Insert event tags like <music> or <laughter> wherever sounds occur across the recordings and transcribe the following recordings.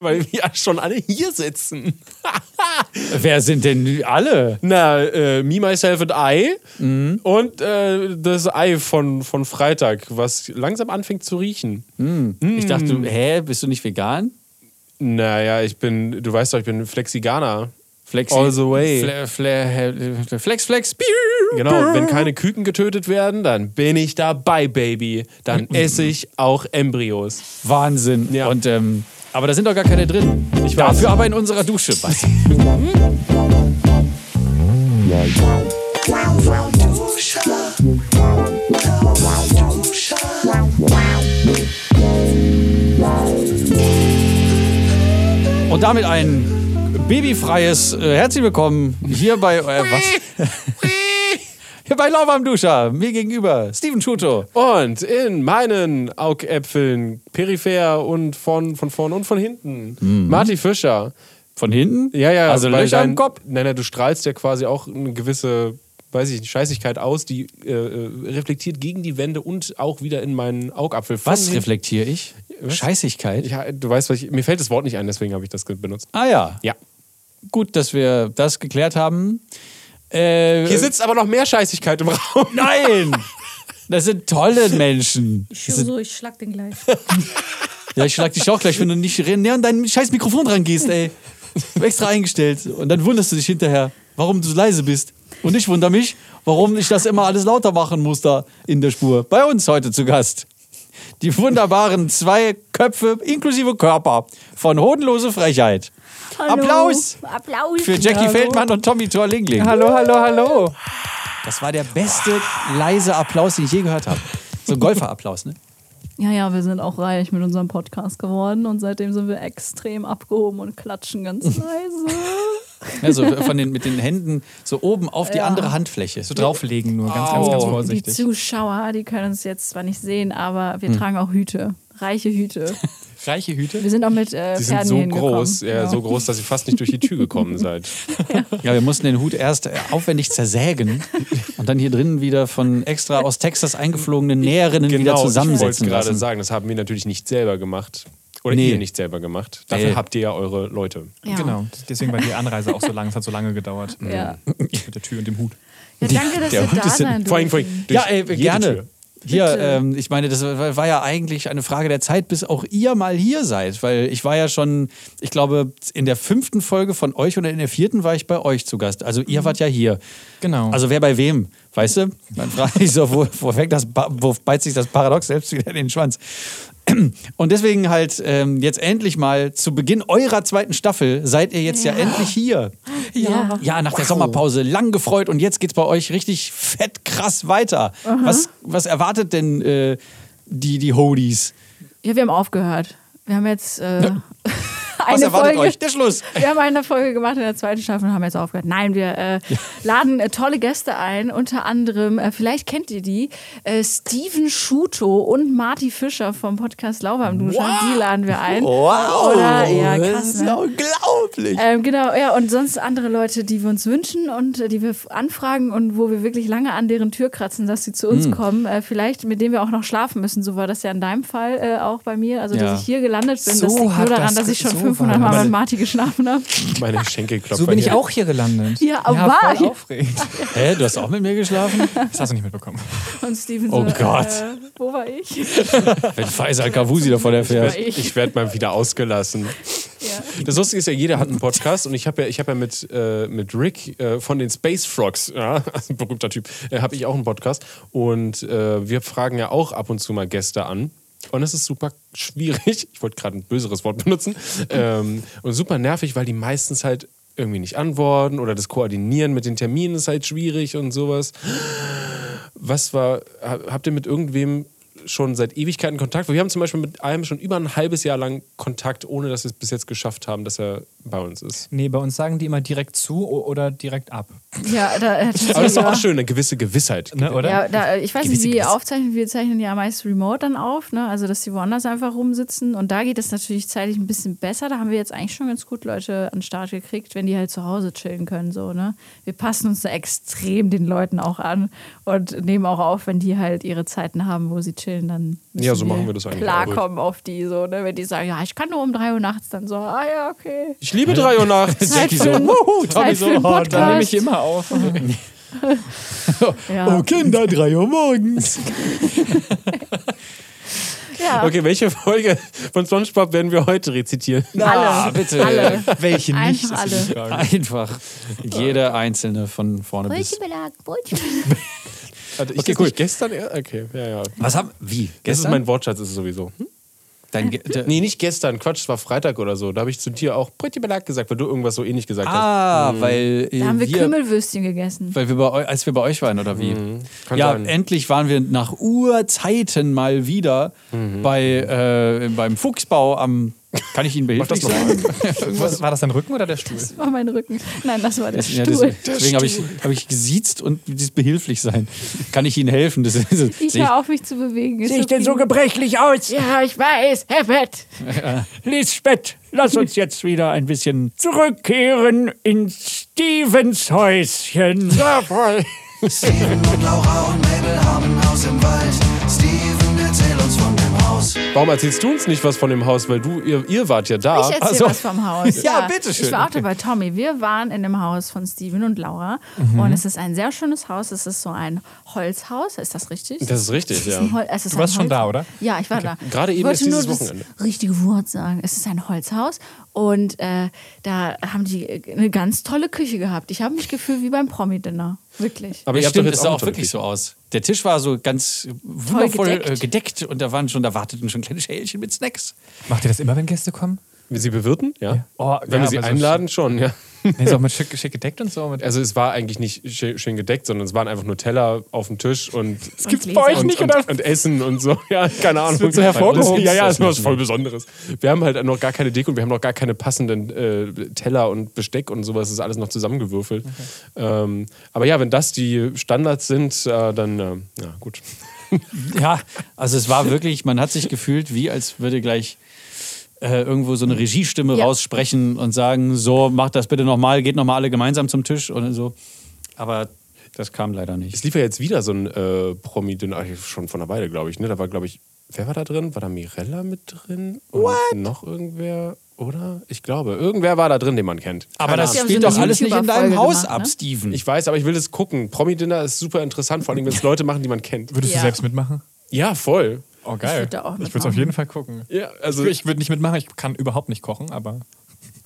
weil wir ja schon alle hier sitzen. <laughs> Wer sind denn alle? Na, äh, Me, Myself and I Mhm. und äh, das Ei von, von Freitag, was langsam anfängt zu riechen. Ich dachte, du, hä, bist du nicht vegan? Naja, ich bin, du weißt doch, ich bin Flexiganer. Flexi All the way. Fle Fle Flex, Flex. Genau, wenn keine Küken getötet werden, dann bin ich dabei, Baby. Dann <clears throat> esse ich auch Embryos. Wahnsinn. Ja. Und, ähm, aber da sind doch gar keine drin. Ich weiß. Dafür aber in unserer Dusche. Was? Und damit ein babyfreies äh, Herzlich willkommen hier bei äh, was? <laughs> hier bei Lauwarm Duscher. Mir gegenüber Steven Schuto. Und in meinen Augäpfeln, peripher und von, von vorn und von hinten, Marty Fischer. Von hinten? Ja, ja, Also Löcher dein- im Kopf? Nein, nein, du strahlst ja quasi auch eine gewisse, weiß ich nicht, Scheißigkeit aus, die äh, äh, reflektiert gegen die Wände und auch wieder in meinen Augapfel. Von Was reflektiere ich? Scheißigkeit? Ja, du weißt, was ich, mir fällt das Wort nicht ein, deswegen habe ich das benutzt. Ah ja. Ja. Gut, dass wir das geklärt haben. Äh, Hier sitzt aber noch mehr Scheißigkeit im Raum. Nein! Das sind tolle Menschen. Ich schwöre so, ich schlag den gleich. <laughs> ja, ich schlag dich auch gleich, wenn du nicht näher an dein scheiß Mikrofon dran gehst, ey. Extra eingestellt. Und dann wunderst du dich hinterher, warum du so leise bist. Und ich wundere mich, warum ich das immer alles lauter machen muss da in der Spur. Bei uns heute zu Gast. Die wunderbaren zwei Köpfe inklusive Körper von Hodenlose Frechheit. Applaus Applaus! für Jackie Feldmann und Tommy Thor-Lingling. Hallo, hallo, hallo. Das war der beste leise Applaus, den ich je gehört habe. So ein Golferapplaus, ne? Ja, ja, wir sind auch reich mit unserem Podcast geworden und seitdem sind wir extrem abgehoben und klatschen ganz <laughs> leise. Ja, so von den, mit den Händen so oben auf die Ja. andere Handfläche. So drauflegen nur, ganz, ganz, ganz Oh. Die vorsichtig. Zuschauer, die können uns jetzt zwar nicht sehen, aber Hm. wir tragen auch Hüte. Reiche Hüte. <laughs> Reiche Hüte. Wir sind auch mit äh, Die sind Pferden so groß, ja, so groß, dass ihr fast nicht durch die Tür gekommen <laughs> seid. Ja, wir mussten den Hut erst äh, aufwendig zersägen und dann hier drinnen wieder von extra aus Texas eingeflogenen Näherinnen wieder Genau, ich wollte zusammensetzen gerade sagen, das haben wir natürlich nicht selber gemacht. Oder Nee. ihr nicht selber gemacht. Dafür Ey. habt ihr ja eure Leute. Ja. Genau. Deswegen war die Anreise auch so lang. Es hat so lange gedauert. Ja. Mit der Tür und dem Hut. ja, danke, dass der wir da sein Vor allem, vor allem durch Ja, ey, jede gerne. Tür. Hier, ähm, ich meine, das war ja eigentlich eine Frage der Zeit, bis auch ihr mal hier seid. Weil ich war ja schon, ich glaube, in der fünften Folge von euch oder in der vierten war ich bei euch zu Gast. Also ihr wart ja hier. Genau. Also wer bei wem, weißt du? Dann frage ich so, wo, wo, fängt das, wo beißt sich das Paradox selbst wieder in den Schwanz? Und deswegen halt ähm, jetzt endlich mal zu Beginn eurer zweiten Staffel seid ihr jetzt ja, endlich hier. Ja. Ja, nach der Sommerpause lang gefreut und jetzt geht's bei euch richtig fett krass weiter. Was, was erwartet denn äh, die, die Hodies? ja, wir haben aufgehört. Wir haben jetzt äh, <laughs> Was erwartet Folge. euch? Der Schluss. <laughs> Wir haben eine Folge gemacht in der zweiten Staffel und haben jetzt aufgehört. Nein, wir äh, laden äh, tolle Gäste ein, unter anderem, äh, vielleicht kennt ihr die, äh, Steven Schuto und Marty Fischer vom Podcast Lauber im Duschen. Die laden wir ein. Wow. Oder, ja, das krass, ist ne? unglaublich. Ähm, genau, ja, und sonst andere Leute, die wir uns wünschen und äh, die wir anfragen und wo wir wirklich lange an deren Tür kratzen, dass sie zu uns Hm. kommen. Äh, vielleicht, mit denen wir auch noch schlafen müssen. So war das ja in deinem Fall auch bei mir. Also, Ja. dass ich hier gelandet bin, So das liegt nur daran, das dass ich schon so 500 war Mal mit Marty geschlafen habe. Meine Schenkelklopfer. so bin ich hier. auch hier gelandet. Ja, aber war voll aufregend. <laughs> Hä, du hast auch mit mir geschlafen? Das hast du nicht mitbekommen. Und Steven Oh so, Gott. Äh, wo war ich? Wenn Faisal Kavusi davon erfährt. Ich. Ich werde mal wieder ausgelassen. Ja. Das Lustige ist ja, jeder hat einen Podcast und ich habe ja, ich hab ja mit, äh, mit Rick äh, von den Space Frogs, ja, <laughs> ein berühmter Typ, äh, habe ich auch einen Podcast und äh, wir fragen ja auch ab und zu mal Gäste an. Und es ist super schwierig. <laughs> Ich wollte gerade ein böseres Wort benutzen. Ähm, und super nervig, weil die meistens halt irgendwie nicht antworten oder das Koordinieren mit den Terminen ist halt schwierig und sowas. Was war, ha- habt ihr mit irgendwem schon seit Ewigkeiten Kontakt? Wir haben zum Beispiel mit einem schon über ein halbes Jahr lang Kontakt, ohne dass wir es bis jetzt geschafft haben, dass er bei uns ist. Nee, bei uns sagen die immer direkt zu oder direkt ab. Ja, da, äh, Aber das ist doch auch schön, eine gewisse Gewissheit. Ne, oder? Ja, da, ich weiß Gewisse nicht, wie ihr Gewisse. aufzeichnen. Wir zeichnen ja meist remote dann auf, ne? also dass die woanders einfach rumsitzen. Und da geht es natürlich zeitlich ein bisschen besser. Da haben wir jetzt eigentlich schon ganz gut Leute an den Start gekriegt, wenn die halt zu Hause chillen können. So, ne? Wir passen uns da extrem den Leuten auch an und nehmen auch auf, wenn die halt ihre Zeiten haben, wo sie chillen chillen, dann müssen Ja, so machen wir das eigentlich klarkommen auf die, so, ne? wenn die sagen, ja, ich kann nur um 3 Uhr nachts, dann so, ah ja, okay. Ich liebe 3 Uhr nachts. <laughs> Zeit so, für, einen- Zeit so, für einen oh, Podcast. Dann nehme ich immer auf. <laughs> <laughs> ja. Kinder, 3 Uhr morgens. ja. Okay, welche Folge von SpongeBob werden wir heute rezitieren? Alle, Ah, bitte. alle. Welche nicht? Einfach alle. Einfach jede einzelne von vorne bis. Brötchenbelag, Brötchenbelag. Also ich Okay, cool. nicht gestern? eher? Okay, ja, ja. Was haben. Wie? Das ist Gestern? mein Wortschatz, ist es sowieso. Hm? Dein Ge <laughs> Nee, nicht gestern. Quatsch, es war Freitag oder so. Da habe ich zu dir auch Brötchenbelag gesagt, weil du irgendwas so ähnlich gesagt ah, weil. äh, Da haben wir Kümmelwürstchen gegessen. Weil wir bei als wir bei euch waren, oder wie? kann ja, sein. endlich waren wir nach Urzeiten mal wieder Mhm. bei, äh, beim Fuchsbau am. Kann ich Ihnen behilflich das sein? <laughs> Was, war das dein Rücken oder der Stuhl? Das war mein Rücken. Nein, das war der Ja, Stuhl. das, deswegen habe ich, hab ich gesiezt und dieses behilflich sein. Kann ich Ihnen helfen? Das, das, ich sehe höre auf, mich zu bewegen. Sehe ich denn so gebrechlich aus? Ja, ich weiß, Herbert. Lisbeth, lass uns jetzt wieder ein bisschen zurückkehren in Stevens Häuschen. Jawohl. <laughs> Steven und Laura und Mabel haben Haus im Wald. Haus. Warum erzählst du uns nicht was von dem Haus? Weil du, ihr, ihr wart ja da. Ich erzähle Also- was vom Haus. <laughs> Ja, bitteschön. Ich war auch dabei, Tommy. Wir waren in dem Haus von Steven und Laura. Mhm. Und es ist ein sehr schönes Haus. Es ist so ein Holzhaus. Ist das richtig? Das ist richtig, Es ist ja. ein Hol es ist Du warst ein schon da, oder? Ja, ich war da. Gerade eben ist nur dieses das Wochenende. richtige Wort sagen. Es ist ein Holzhaus. Und äh, da haben die äh, eine ganz tolle Küche gehabt. Ich habe mich gefühlt wie beim Promi-Dinner. Wirklich. Aber habt Stimmt, doch es sah auch auch wirklich so aus. Der Tisch war so ganz wundervoll gedeckt. gedeckt. Äh, gedeckt und da waren schon, da warteten schon kleine Schälchen mit Snacks. Macht ihr das immer, wenn Gäste kommen? Wir sie bewirten? Ja. Oh, Wenn ja, wir sie aber so einladen, schon, ja. Nee, ist auch mit schick, schick gedeckt und so. Mit Also es war eigentlich nicht schön schön gedeckt, sondern es waren einfach nur Teller auf dem Tisch und <laughs> Das gibt's bei euch und, und, und Essen und so. <laughs> Ja, keine Ahnung. wird so hervorgehoben. Ja, ja, es war was voll Besonderes. Wir haben halt noch gar keine Deko und wir haben noch gar keine passenden äh, Teller und Besteck und sowas. Das ist alles noch zusammengewürfelt. Ähm, aber ja, wenn das die Standards sind, äh, dann, äh, ja, gut. Ja, <laughs> also es war wirklich, man hat sich gefühlt, wie als würde gleich äh, irgendwo so eine Regiestimme Ja. raussprechen und sagen, so, macht das bitte nochmal, geht nochmal alle gemeinsam zum Tisch oder so. Aber das kam leider Es nicht. lief ja jetzt wieder so ein äh, Promi-Dinner, ach, schon von einer Weile, glaube ich. Ne? Da war, glaube ich, wer war da drin? War da Mirella mit drin? Und noch irgendwer? Oder? Ich glaube, irgendwer war da drin, den man kennt. Aber Keine das haben spielt so doch eine alles nicht in deinem Haus gemacht, ab, ne? Steven. Ich weiß, aber ich will es gucken. Promi-Dinner ist super interessant, vor allem, wenn es <laughs> Leute machen, die man kennt. Würdest Ja. du selbst mitmachen? Ja, voll. Oh, geil. Ich würde es auf jeden Fall gucken. Ja, also Ich würde nicht mitmachen, ich kann überhaupt nicht kochen, aber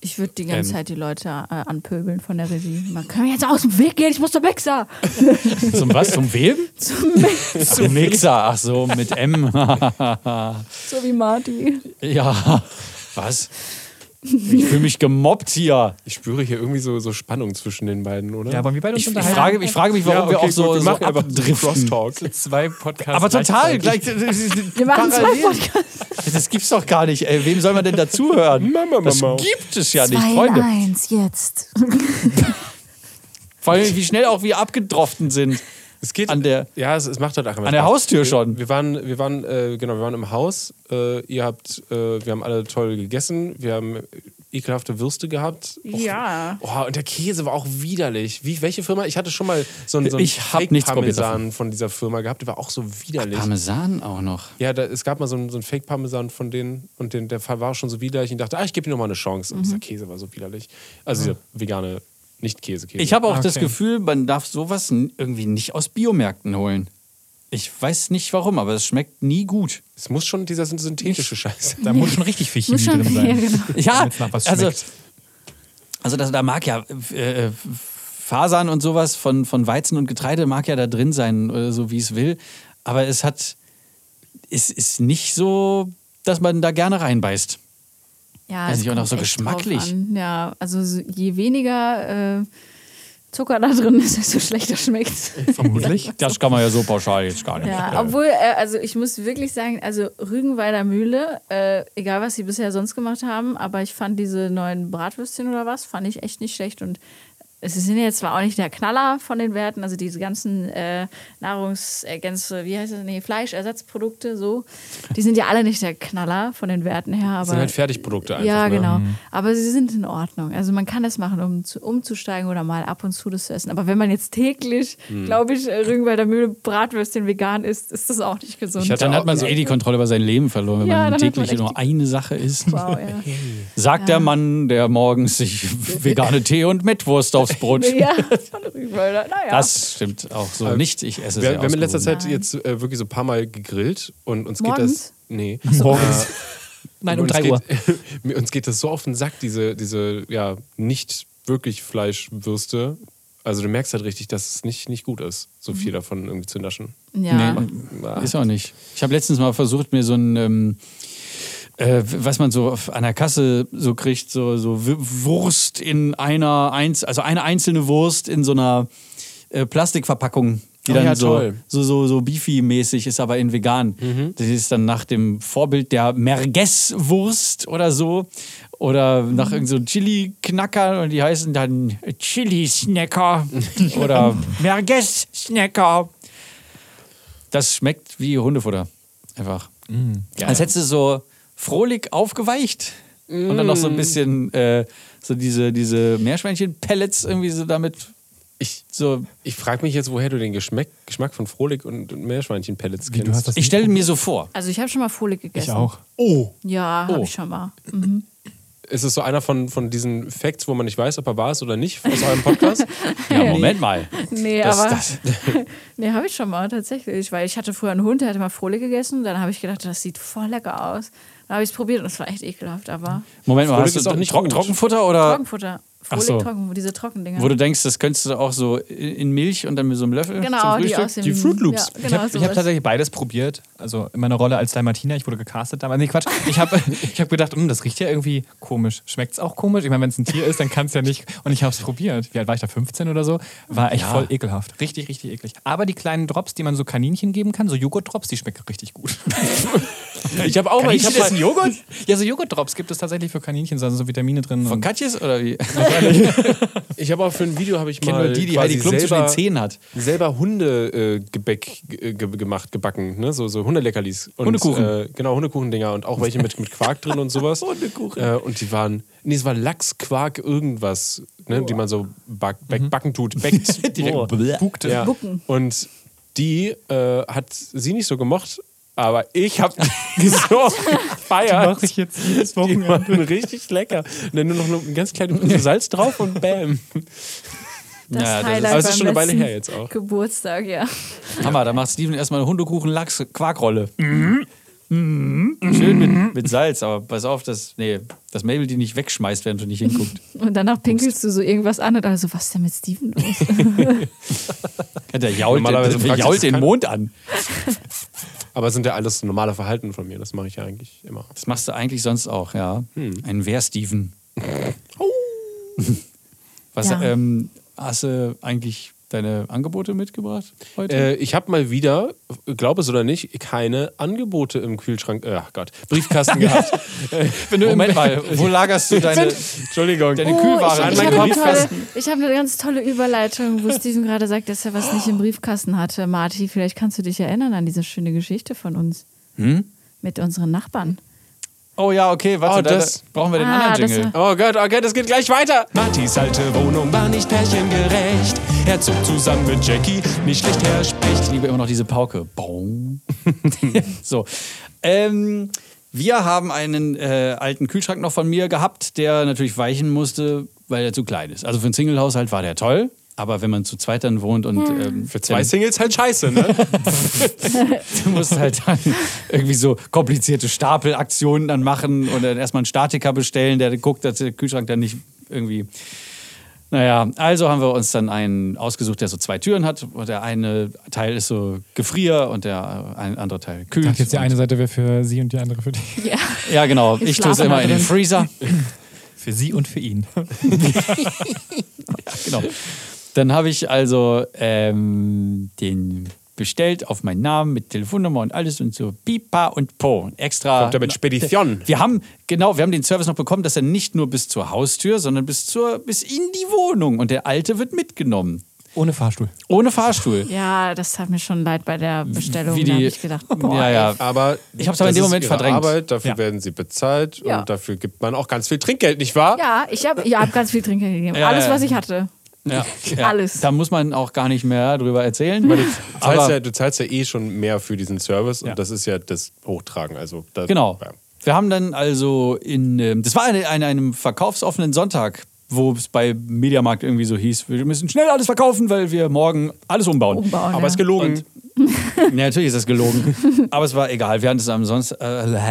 Ich würde die ganze Ähm. Zeit die Leute äh, anpöbeln von der Regie. Man kann jetzt aus dem Weg gehen, ich muss zum Mixer. <laughs> Zum was? Zum wem? Zum Mixer. Zum Mixer, ach so, mit M. So wie Marty. ja, was? Ich fühle mich gemobbt hier. ich spüre hier irgendwie so, so Spannung zwischen den beiden, oder? ja, wollen wir beide uns Ich, ich, frage, ich frage mich, warum Ja, wir okay, auch so, gut, wir so machen einfach abdriften. Crosstalk. <laughs> zwei Podcasts. Aber total, gleich. Wir machen zwei parallel. Podcasts. Das gibt's doch gar nicht. Ey, wem soll man denn dazuhören? Mama, Das Mama. gibt es ja nicht, Zwei Freunde. eins, jetzt. Vor allem, wie schnell auch wir abgedroften sind. Es geht An der- ja, es, es macht halt auch immer an der Spaß. Haustür schon. Wir, wir waren, wir waren, äh, genau, wir waren im Haus. Äh, ihr habt, äh, wir haben alle toll gegessen. Wir haben ekelhafte Würste gehabt. Och, Ja. Oh, und der Käse war auch widerlich. Wie, welche Firma? Ich hatte schon mal so einen, so einen Ich probiert Fake-Parmesan von dieser Firma gehabt. Der war auch so widerlich. Parmesan auch noch. Ja, da, es gab mal so einen, so einen Fake-Parmesan von denen und den, der Fall war schon so widerlich. Ich dachte, ah, ich gebe ihm noch mal eine Chance. Und dieser Käse war so widerlich. Also dieser vegane Nicht-Käse-Käse. Ich habe auch das Okay. Gefühl, man darf sowas irgendwie nicht aus Biomärkten holen. Ich weiß nicht warum, aber es schmeckt nie gut. es muss schon dieser synthetische Scheiß. Da muss schon richtig viel Chemie drin ja, sein. genau. Ja, also, schmeckt. also das, da mag ja äh, Fasern und sowas von, von Weizen und Getreide mag ja da drin sein, äh, so wie es will. Aber es hat, es ist nicht so, dass man da gerne reinbeißt. Ja, ich auch noch so geschmacklich. Ja, also so- je weniger äh, Zucker da drin ist, desto schlechter schmeckt Vermutlich. <laughs> Das kann man ja so pauschal jetzt gar nicht. Ja, obwohl, äh, also ich muss wirklich sagen, also Rügenweider Mühle, äh, egal was sie bisher sonst gemacht haben, aber ich fand diese neuen Bratwürstchen oder was, fand ich echt nicht schlecht und es sind jetzt zwar auch nicht der Knaller von den Werten, also diese ganzen äh, Nahrungsergänze, wie heißt das, nee, Fleischersatzprodukte, so, die sind ja alle nicht der Knaller von den Werten her, aber Das sind halt Fertigprodukte einfach. ja, ne? genau. Aber sie sind in Ordnung. Also man kann das machen, um zu, umzusteigen oder mal ab und zu das zu essen. Aber wenn man jetzt täglich, Hm. glaube ich, äh, Rügenwalder Mühle Bratwürstchen vegan isst, ist das auch nicht gesund. Hatte Dann hat man so eh die Kontrolle über sein Leben verloren, wenn Ja, man täglich nur eine Sache isst. wow, ja. Sagt der Mann, der morgens sich <laughs> vegane Tee und Mettwurst aufs Brot. ja, Rügenwalder. Naja. Das stimmt auch so nicht. Ich esse Wir, sehr wir haben in letzter. Zeit jetzt äh, wirklich so ein paar Mal gegrillt und uns Morgens? geht das. Nee. <laughs> Morgens. <laughs> Nein, um uns 3 Uhr. <laughs> Geht, uns geht das so auf den Sack, diese, diese ja, nicht wirklich Fleischwürste. Also du merkst halt richtig, dass es nicht, nicht gut ist, so viel davon irgendwie zu naschen. ja. Nee, ist auch nicht. Ich habe letztens mal versucht, mir so ein, ähm, äh, was man so auf- an der Kasse so kriegt, so, so Wurst in einer, Einz also eine einzelne Wurst in so einer äh, Plastikverpackung, die Oh dann ja, so, toll. so, so, so Beefy-mäßig ist, aber in vegan. Das ist dann nach dem Vorbild der Merguez-Wurst oder so. Oder nach irgendeinem so Chili-Knacker und die heißen dann Chili-Snacker. <laughs> oder Merguez-Snacker. Das schmeckt wie Hundefutter. Einfach. Als hättest du so frohlich aufgeweicht. Und dann noch so ein bisschen äh, so diese, diese Meerschweinchen-Pellets irgendwie so damit Ich, so. ich frage mich jetzt, woher du den Geschmack, Geschmack von Frohlich und Meerschweinchen-Pellets Wie, kennst. du hast das Ich stelle mir so vor. Also ich habe schon mal Folie gegessen. Ich auch. oh, Ja, Oh. habe ich schon mal. Mhm. Ist es so einer von, von diesen Facts, wo man nicht weiß, ob er war es oder nicht, aus eurem Podcast? <laughs> Ja, Moment mal. Nee, Das- aber. das- <laughs> nee, habe ich schon mal tatsächlich. Weil ich hatte früher einen Hund, der hatte mal Folie gegessen. Dann habe ich gedacht, das sieht voll lecker aus. Dann habe ich es probiert und es war echt ekelhaft. Aber Moment mal, Frohlich hast du auch nicht Trocken. Trockenfutter oder Trockenfutter. Folie so. trocken, diese Trockendinger. wo du denkst, das könntest du auch so in Milch und dann mit so einem Löffel genau, zum die Frühstück? dem. Die Fruit Loops. Ja, Ich genau, habe hab tatsächlich beides probiert. Also in meiner Rolle als Dalmatiner, ich wurde gecastet damals. Nee, Quatsch. Ich habe <laughs> ich hab gedacht, "Hm, das riecht ja irgendwie komisch. Schmeckt es auch komisch? Ich meine, wenn es ein Tier ist, dann kann es ja nicht. Und ich habe es probiert. Wie alt war ich da? 15 oder so? War echt voll ekelhaft. Richtig, richtig eklig. Aber die kleinen Drops, die man so Kaninchen geben kann, so Joghurt-Drops, die schmecken richtig gut. <laughs> <laughs> Ich habe auch mal, ich habe mal, Joghurt? Ja, so Joghurt-Drops gibt es tatsächlich für Kaninchen, da sind so Vitamine drin. Von Katjes oder wie? <laughs> ich habe auch für ein Video habe ich mal nur die, die quasi Heidi Klum zwischen selber, den Zähnen hat. selber Hundegebäck äh, äh, ge gemacht, gebacken, ne? so, so Hundeleckerlis. Und, Hundekuchen. Äh, genau, Hundekuchendinger und auch welche mit, mit Quark drin und sowas. <laughs> Hundekuchen. Äh, und die waren, nee, es war Lachs, Quark, irgendwas, ne? die man so back, back, backen tut, backt. Direkt. Ja. Bucken. Und die äh, hat sie nicht so gemocht, aber ich habe <laughs> die so gefeiert. Mache ich jetzt jedes Die waren richtig lecker. Und dann nur noch eine ganz kleine Prise Salz drauf und bam. Das Ja, das ist- Highlight aber es ist schon eine Weile her jetzt auch. Geburtstag, ja. Hammer, da macht Steven erstmal eine Hundekuchen, Lachs, Quarkrolle. Schön mit, mit Salz, aber pass auf, dass, nee, dass Mabel die nicht wegschmeißt, während du nicht hinguckst. Und danach pinkelst du so irgendwas an und also, was ist denn mit Steven los? <laughs> Ja, der jault, Normalerweise der, jault den. Mond an. <laughs> Aber es sind ja alles normale Verhalten von mir. Das mache ich ja eigentlich immer. Das machst du eigentlich sonst auch, ja. Ein Wer-Steven. <laughs> <laughs> Was, Ja. ähm, hast du eigentlich deine Angebote mitgebracht heute? Äh, ich habe mal wieder, glaub es oder nicht, keine Angebote im Kühlschrank, äh, ach Gott, Briefkasten <laughs> gehabt. Wenn du Moment mal, wo lagerst du <laughs> deine, Entschuldigung. deine Oh, Kühlware ich an meinem habe Briefkasten? ich hab eine ganz tolle Überleitung, wo Steven gerade sagt, dass er was nicht im Briefkasten hatte. Marti, vielleicht kannst du dich erinnern an diese schöne Geschichte von uns. Hm? Mit unseren Nachbarn. Oh ja, okay, warte, Oh, da, das- da brauchen wir den Ah, anderen Jingle. Oh Gott, okay, das geht gleich weiter. Martis alte Wohnung war nicht pärchengerecht. Er zog zusammen mit Jackie, nicht schlecht her spricht. Ich liebe immer noch diese Pauke. Bong. <laughs> so. Ähm, wir haben einen äh, alten Kühlschrank noch von mir gehabt, der natürlich weichen musste, weil er zu klein ist. Also für einen Single-Haushalt war der toll. Aber wenn man zu zweit dann wohnt und ähm, Für zwei Singles halt scheiße, ne? <laughs> du musst halt dann irgendwie so komplizierte Stapelaktionen dann machen und dann erstmal einen Statiker bestellen, der guckt, dass der Kühlschrank dann nicht irgendwie. Naja, also haben wir uns dann einen ausgesucht, der so zwei Türen hat. Und der eine Teil ist so Gefrier und der äh, andere Teil Ich kühlt. dachte jetzt, die eine Seite wäre für sie und die andere für dich. Ja. Ja, genau. Wir Ich tue es immer da in den drin. Freezer. Für sie und für ihn. <laughs> Genau. Dann habe ich also ähm, den bestellt auf meinen Namen mit Telefonnummer und alles und so pipa und po. Extra. Kommt er mit Spedition. Wir haben, genau, wir haben den Service noch bekommen, dass er nicht nur bis zur Haustür, sondern bis, zur, bis in die Wohnung. Und der Alte wird mitgenommen. Ohne Fahrstuhl. Ohne Fahrstuhl. Ja, das hat mir schon leid bei der Bestellung. Wie da die- habe ich gedacht, boah, ja, ja. Aber Ich hab's aber in dem Moment verdrängt. Arbeit, dafür Ja. werden sie bezahlt Ja. und dafür gibt man auch ganz viel Trinkgeld, nicht wahr? Ja, ich habe ich hab ganz viel Trinkgeld gegeben. Ja, Alles, was ich hatte. Ja, <laughs> ja. Alles. Da muss man auch gar nicht mehr drüber erzählen. Du zahlst, Aber- ja, du zahlst ja eh schon mehr für diesen Service und das ist ja das Hochtragen. Also da, Genau. Ja. Wir haben dann also in, ähm, das war eine, eine, einem verkaufsoffenen Sonntag, wo es bei Mediamarkt irgendwie so hieß, wir müssen schnell alles verkaufen, weil wir morgen alles umbauen. Umbauen, Aber ja. es ist gelogen. <laughs> Ja, natürlich ist das gelogen. Aber es war egal. Wir hatten es ansonsten. Äh, Wir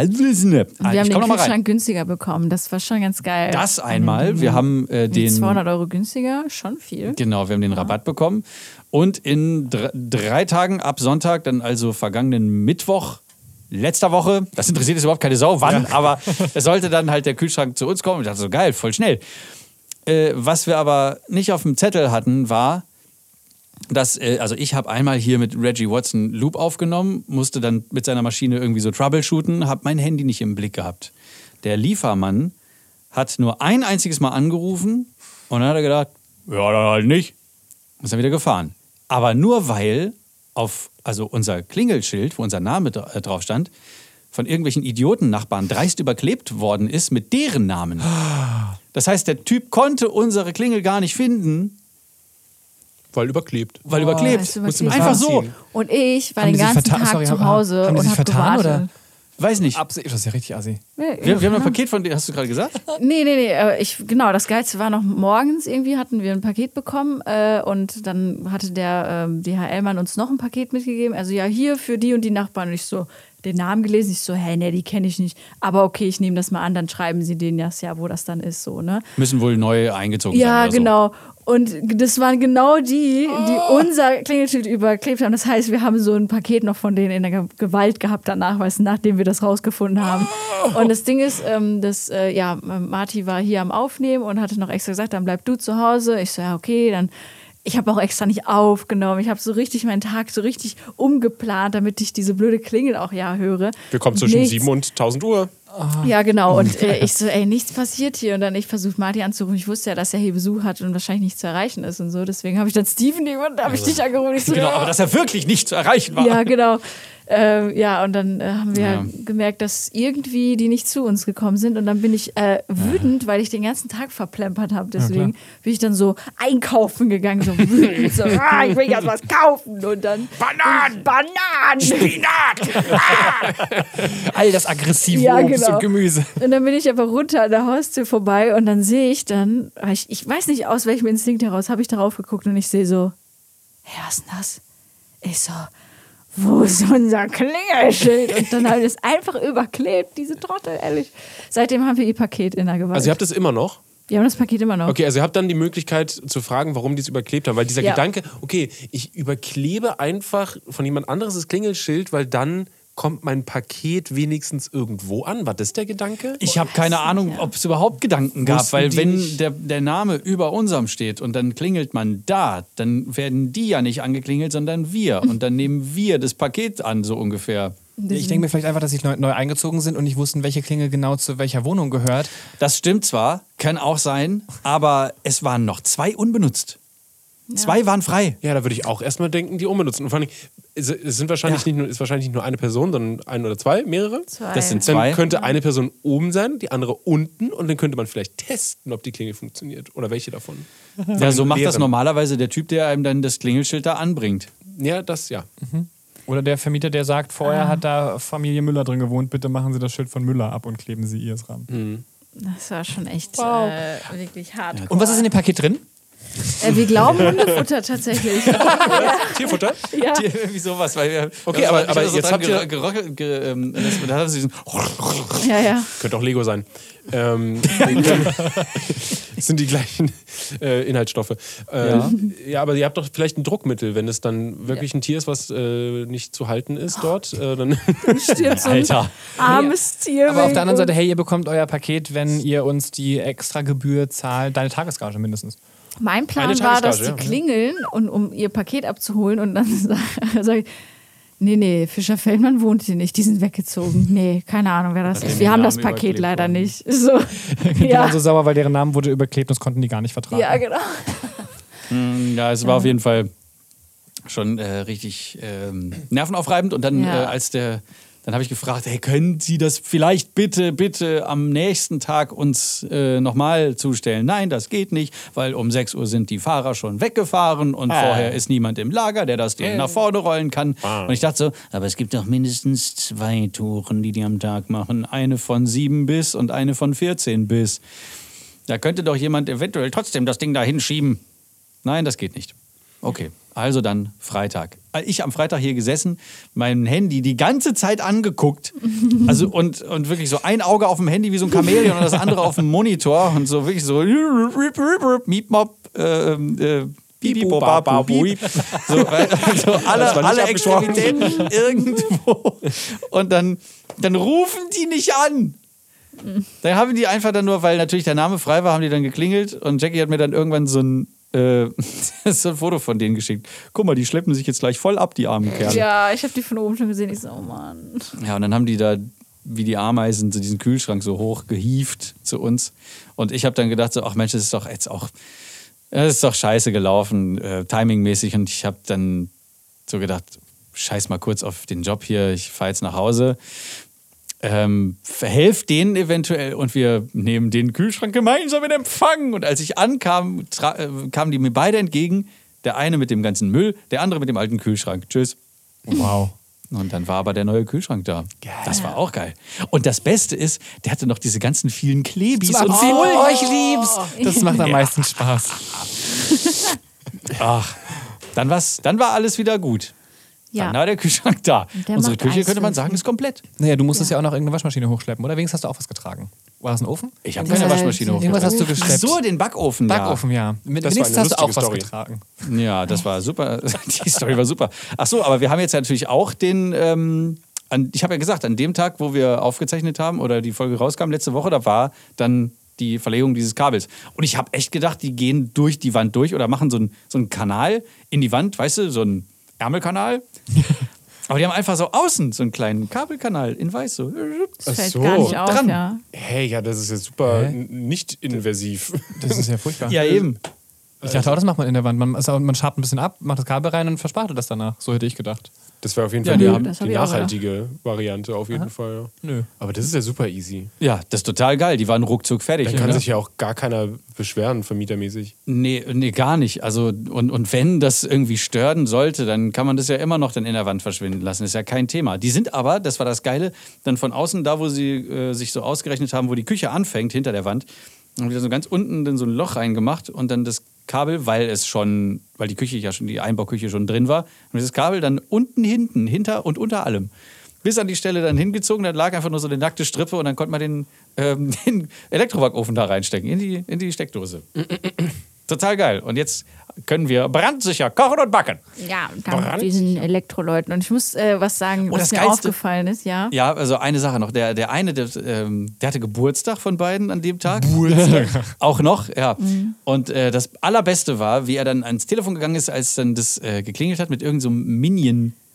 haben ich den. Kühlschrank günstiger bekommen. Das war schon ganz geil. Das einmal. Wir haben äh, den. 200 Euro günstiger, schon viel. Genau, wir haben den Rabatt bekommen. Und in dr drei Tagen ab Sonntag, dann also vergangenen Mittwoch, letzter Woche, das interessiert jetzt überhaupt keine Sau, wann, aber <laughs> es sollte dann halt der Kühlschrank zu uns kommen. Ich dachte so, geil, voll schnell. Äh, was wir aber nicht auf dem Zettel hatten, war, dass, äh, also ich habe einmal hier mit Reggie Watson Loop aufgenommen, musste dann mit seiner Maschine irgendwie so troubleshooten, habe mein Handy nicht im Blick gehabt. Der Liefermann hat nur ein einziges Mal angerufen und dann hat er gedacht, ja, dann halt nicht. Und ist dann wieder gefahren. Aber nur weil auf, also unser Klingelschild, wo unser Name äh, drauf stand, von irgendwelchen Idioten-Nachbarn dreist überklebt worden ist mit deren Namen. <gasps> Das heißt, der Typ konnte unsere Klingel gar nicht finden, Weil überklebt. weil Oh, überklebt. ist überklebt. Einfach so. Und ich war Haben den ganzen Tag sorry, zu haben- Hause haben die und sich habe vertan, gewartet. oder? Weiß nicht. Absicht, das ist ja richtig assi. Wir, wir haben ein Paket von dir, hast du gerade gesagt? Nee, nee, nee. äh, Ich, genau, das Geilste war noch morgens irgendwie hatten wir ein Paket bekommen äh, und dann hatte der ähm, DHL-Mann uns noch ein Paket mitgegeben. Also ja, hier für die und die Nachbarn. Und ich so den Namen gelesen. Ich so, hey, nee, die kenne ich nicht. Aber okay, ich nehme das mal an, dann schreiben sie denen das ja, wo das dann ist, so, ne? Müssen wohl neu eingezogen Ja, sein. oder genau. Und das waren genau die, die unser Klingelschild überklebt haben. Das heißt, wir haben so ein Paket noch von denen in der Ge- Gewalt gehabt danach, weißt nachdem wir das rausgefunden haben. Und das Ding ist, ähm, dass, äh, ja, Marty war hier am Aufnehmen und hatte noch extra gesagt, dann bleib du zu Hause. Ich so, ja, okay, dann. Ich habe auch extra nicht aufgenommen. Ich habe so richtig meinen Tag so richtig umgeplant, damit ich diese blöde Klingel auch ja höre. Wir kommen zwischen Nichts. 7 und 1000 Uhr. Ja, genau. Und äh, ich so, ey, nichts passiert hier. Und dann ich versucht Marty anzurufen. Ich wusste ja, dass er hier Besuch hat und wahrscheinlich nicht zu erreichen ist und so. Deswegen habe ich dann Steven irgendwann, da habe ich dich angerufen. Ich so, so. Genau, aber dass er wirklich nicht zu erreichen war. ja, genau. Ähm, ja, und dann äh, haben wir Ja. gemerkt, dass irgendwie die nicht zu uns gekommen sind. Und dann bin ich äh, wütend, weil ich den ganzen Tag verplempert habe. Deswegen bin ich dann so einkaufen gegangen, so <laughs> wütend. So, ah, ich will jetzt was kaufen. Und dann. Bananen! Bananen! Spinat! All das aggressive Ja, Obst genau. und Gemüse. Und dann bin ich einfach runter an der Haustür vorbei und dann sehe ich dann, ich, ich weiß nicht aus welchem Instinkt heraus, habe ich darauf geguckt und ich sehe so, hey, was ist denn das? Ich so, wo ist unser Klingelschild? Und dann habe ich es einfach überklebt, diese Trottel, ehrlich. Seitdem haben wir ihr Paket in der Gewalt. Also ihr habt das immer noch? wir haben das Paket immer noch. Okay, also ihr habt dann die Möglichkeit zu fragen, warum die es überklebt haben. Weil dieser Ja. Gedanke, okay, ich überklebe einfach von jemand anderes das Klingelschild, weil dann kommt mein Paket wenigstens irgendwo an. War das der Gedanke? Ich habe keine Ahnung, ob es überhaupt Gedanken gab, Wussten weil wenn der, der Name über unserem steht und dann klingelt man da, dann werden die ja nicht angeklingelt, sondern wir. Und dann nehmen wir das Paket an, so ungefähr. Ich denke mir vielleicht einfach, dass sie neu, neu eingezogen sind und nicht wussten, welche Klingel genau zu welcher Wohnung gehört. Das stimmt zwar, kann auch sein, aber es waren noch zwei unbenutzt. Zwei waren frei. Ja, da würde ich auch erstmal denken, die umbenutzen. Und vor allem, es es sind wahrscheinlich Ja. nicht nur, ist wahrscheinlich nicht nur eine Person, sondern ein oder zwei, mehrere. Zwei. Das sind Dann zwei. könnte eine Person oben sein, die andere unten und dann könnte man vielleicht testen, ob die Klingel funktioniert oder welche davon. Ja, so macht das Leeren. normalerweise der Typ, der einem dann das Klingelschild da anbringt. Ja, das ja. Oder der Vermieter, der sagt, vorher hat da Familie Müller drin gewohnt, bitte machen Sie das Schild von Müller ab und kleben Sie ihrs ran. Das war schon echt äh, wirklich hart. Und was ist in dem Paket drin? Äh, wir glauben Hundefutter tatsächlich. <laughs> Tierfutter? ja. Die- Irgendwie sowas, weil wir. Okay, wir aber- aber so jetzt habt ihr- ger- gerockelt, ge, ähm, das, da hat sie diesen <laughs> ja, ja. Könnte auch Lego sein. Ähm, das <laughs> sind die gleichen äh, Inhaltsstoffe. Äh, ja. Ja. aber ihr habt doch vielleicht ein Druckmittel, wenn es dann wirklich ein Tier ist, was äh, nicht zu halten ist dort. Äh, dann Stirbt so ein Alter. armes Tier. Aber auf der anderen Seite, hey, ihr bekommt euer Paket, wenn ihr uns die extra Gebühr zahlt, deine Tagesgage mindestens. Mein Plan Eine war, dass die ja. klingeln, und, um ihr Paket abzuholen und dann <laughs> sage ich, nee, nee, Fischer Feldmann wohnt hier nicht, die sind weggezogen. Nee, keine Ahnung, wer das ist. Wir haben das Paket leider wurden. nicht. <laughs> So. <laughs> Die ja. waren so sauer, weil deren Namen wurde überklebt und das konnten die gar nicht vertragen. ja, genau. Ja, es war auf jeden Fall schon äh, richtig ähm, nervenaufreibend. Und dann, Ja. äh, als der, dann habe ich gefragt, hey, können Sie das vielleicht bitte, bitte am nächsten Tag uns äh, nochmal zustellen? Nein, das geht nicht, weil um 6 Uhr sind die Fahrer schon weggefahren und vorher ist niemand im Lager, der das Ding nach vorne rollen kann. Und ich dachte so, aber es gibt doch mindestens zwei Touren, die die am Tag machen. Eine von 7 bis und eine von 14 bis. Da könnte doch jemand eventuell trotzdem das Ding da hinschieben. Nein, das geht nicht. Okay, also dann Freitag. Ich am Freitag hier gesessen, mein Handy die ganze Zeit angeguckt. <laughs> Also und, und wirklich so ein Auge auf dem Handy wie so ein Chamäleon und das andere auf dem Monitor und so wirklich so Miep Mop, äh, äh, Bibi, Boba, Bobi. So, also alle, alle. Extremitäten <laughs> irgendwo. Und dann, dann rufen die nicht an. Dann haben die einfach dann nur, weil natürlich der Name frei war, haben die dann geklingelt und Jackie hat mir dann irgendwann so ein, äh, <laughs> so ein Foto von denen geschickt. Guck mal, die schleppen sich jetzt gleich voll ab, die armen Kerle. Ja, Ja, ich habe die von oben schon gesehen. Ich so, oh Mann. und dann haben die da wie die Ameisen so diesen Kühlschrank so hoch gehievt zu uns. Und ich habe dann gedacht so, ach Mensch, das ist doch jetzt auch, das ist doch scheiße gelaufen, äh, timingmäßig. Und ich habe dann so gedacht, scheiß mal kurz auf den Job hier, ich fahre jetzt nach Hause. Ähm, verhelft denen eventuell und wir nehmen den Kühlschrank gemeinsam in Empfang. Und als ich ankam, äh, kamen die mir beide entgegen. Der eine mit dem ganzen Müll, der andere mit dem alten Kühlschrank. Tschüss. Wow. Und dann war aber der neue Kühlschrank da. Das war auch geil. Und das Beste ist, der hatte noch diese ganzen vielen Klebis und Folien. Oh, ich lieb's. Das macht am meisten Spaß. Ach, dann, war's, dann war alles wieder gut. Ja. Dann war der Kühlschrank da. Der Unsere Küche könnte man sagen, ist komplett. Naja, du musstest ja. auch noch irgendeine Waschmaschine hochschleppen, oder? Wenigstens hast du auch was getragen. War das ein Ofen? Ich habe keine Waschmaschine Irgendwas hast du Ach geschleppt. so, den Backofen. Backofen, ja. Mit, Das war wenigstens eine hast du auch was Story. getragen. Ja. ja, das war super. <laughs> Die Story war super. Ach so, aber wir haben jetzt ja natürlich auch den. Ähm, an, ich habe ja gesagt, an dem Tag, wo wir aufgezeichnet haben oder die Folge rauskam letzte Woche, da war dann die Verlegung dieses Kabels. Und ich habe echt gedacht, die gehen durch die Wand durch oder machen so einen so einen Kanal in die Wand, weißt du, so einen Ärmelkanal. <laughs> Aber die haben einfach so außen so einen kleinen Kabelkanal in weiß so. Das fällt so, gar nicht auf, dran. ja. Hey, ja, das ist ja super n- nicht invasiv. Das ist ja furchtbar. <laughs> Ja, eben. Ich dachte auch, das macht man in der Wand. Man, also man schabt ein bisschen ab, macht das Kabel rein und verspachtet das danach. So hätte ich gedacht. Das wäre auf jeden Ja, Fall die die, das die ich auch nachhaltige Variante, auf jeden Fall. Ja. Nö. Aber das ist ja super easy. Ja, das ist total geil. Die waren ruckzuck fertig. Dann kann Ja. sich ja auch gar keiner beschweren, vermietermäßig. Nee, nee, gar nicht. Also, und, und wenn das irgendwie stören sollte, dann kann man das ja immer noch dann in der Wand verschwinden lassen. Ist ja kein Thema. Die sind aber, das war das Geile, dann von außen, da wo sie äh, sich so ausgerechnet haben, wo die Küche anfängt, hinter der Wand, haben wieder so ganz unten dann so ein Loch reingemacht und dann das Kabel, weil es schon, weil die Küche ja schon, die Einbauküche schon drin war, und dieses Kabel dann unten, hinten, hinter und unter allem. Bis an die Stelle dann hingezogen, dann lag einfach nur so eine nackte Strippe und dann konnte man den, ähm, <laughs> den Elektrobackofen da reinstecken, in die, in die Steckdose. Total geil. Und jetzt können wir brandsicher kochen und backen. Ja, dank diesen Elektroleuten. Und ich muss äh, was sagen, Oh, was mir Geilste- aufgefallen ist, ja. Ja, also eine Sache noch. Der, der eine, der, ähm, der hatte Geburtstag von beiden an dem Tag. Geburtstag. <laughs> Auch noch, ja. Und äh, das Allerbeste war, wie er dann ans Telefon gegangen ist, als dann das äh, geklingelt hat mit irgendeinem so einem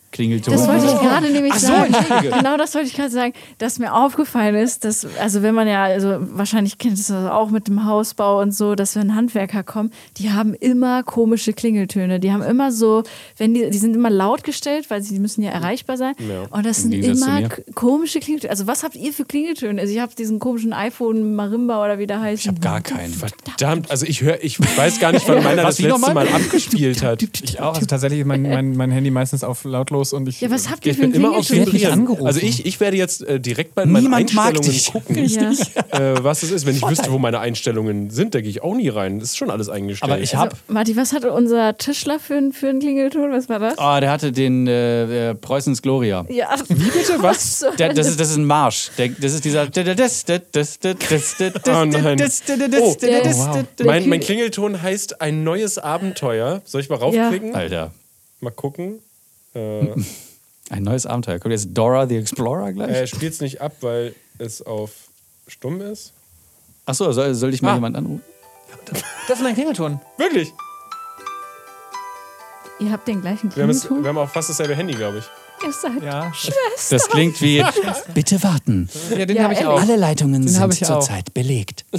Minion-Klingelton. Das wollte ich gerade nämlich Ach so, sagen. <laughs> Genau das wollte ich gerade sagen, dass mir aufgefallen ist, dass, also wenn man ja, also wahrscheinlich kennt es das auch mit dem Hausbau und so, dass wenn Handwerker kommen, die haben immer komische Klingeltöne. Die haben immer so, wenn die, die sind immer laut gestellt, weil sie müssen ja erreichbar sein. Und das Im sind immer komische Klingeltöne. Also was habt ihr für Klingeltöne? Also ich habe diesen komischen iPhone Marimba oder wie der heißt. Ich habe gar keinen. Verdammt, also ich höre, ich weiß gar nicht, wann meiner Was, das letzte nochmal? Mal abgespielt hat. Ich auch. Also tatsächlich mein, mein, mein Handy meistens auf lautlos und ich. Ja, was habt ihr Ich für bin immer auf angerufen. Also ich, ich werde jetzt äh, direkt bei meinen Niemand mag Einstellungen dich. gucken, <laughs> Ja. äh, was es ist. Wenn ich wüsste, wo meine Einstellungen sind, da gehe ich auch nie rein. Das ist schon alles eingestellt. Aber ich habe. Also, Marti, was hatte unser Tischler für, einen- für einen Klingelton? Was war das? Oh, der hatte den äh, äh, Preußens Gloria. Ja. Wie bitte? <laughs> Was? Der, das, ist, das ist ein Marsch. Der, das ist dieser. <laughs> Oh nein. Oh. wow. mein, mein Klingelton heißt ein neues Abenteuer. Soll ich mal raufklicken? Alter. Mal gucken. Äh, Ein neues Abenteuer. Kommt jetzt Dora the Explorer gleich? er spielt es nicht ab, weil es auf stumm ist. Achso, soll, soll ich mal Ah. jemand anrufen? Das ist mein Klingelton. Wirklich? Ihr habt den gleichen Wir haben, es, Klingelton. wir haben auch fast dasselbe Handy, glaube ich. Ihr seid Ja. Das klingt wie. Bitte warten. Ja, den Ja, habe ich ehrlich. auch. Alle Leitungen Den hab sind ich auch. zurzeit belegt. <laughs>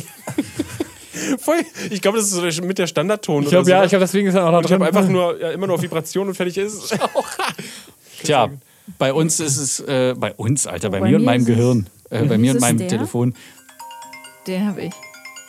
Voll. Ich glaube, das ist so der, mit der Standardton. Ich glaube, ja, ich glaube, deswegen ist er auch noch Und ich drin. habe einfach nur ja, immer nur auf Vibration und fertig ist. Tja, bei uns ist es. Äh, bei uns, Alter, bei, Bei mir und mir meinem Gehirn. Äh, bei mir ist und meinem der? Telefon. Den habe ich.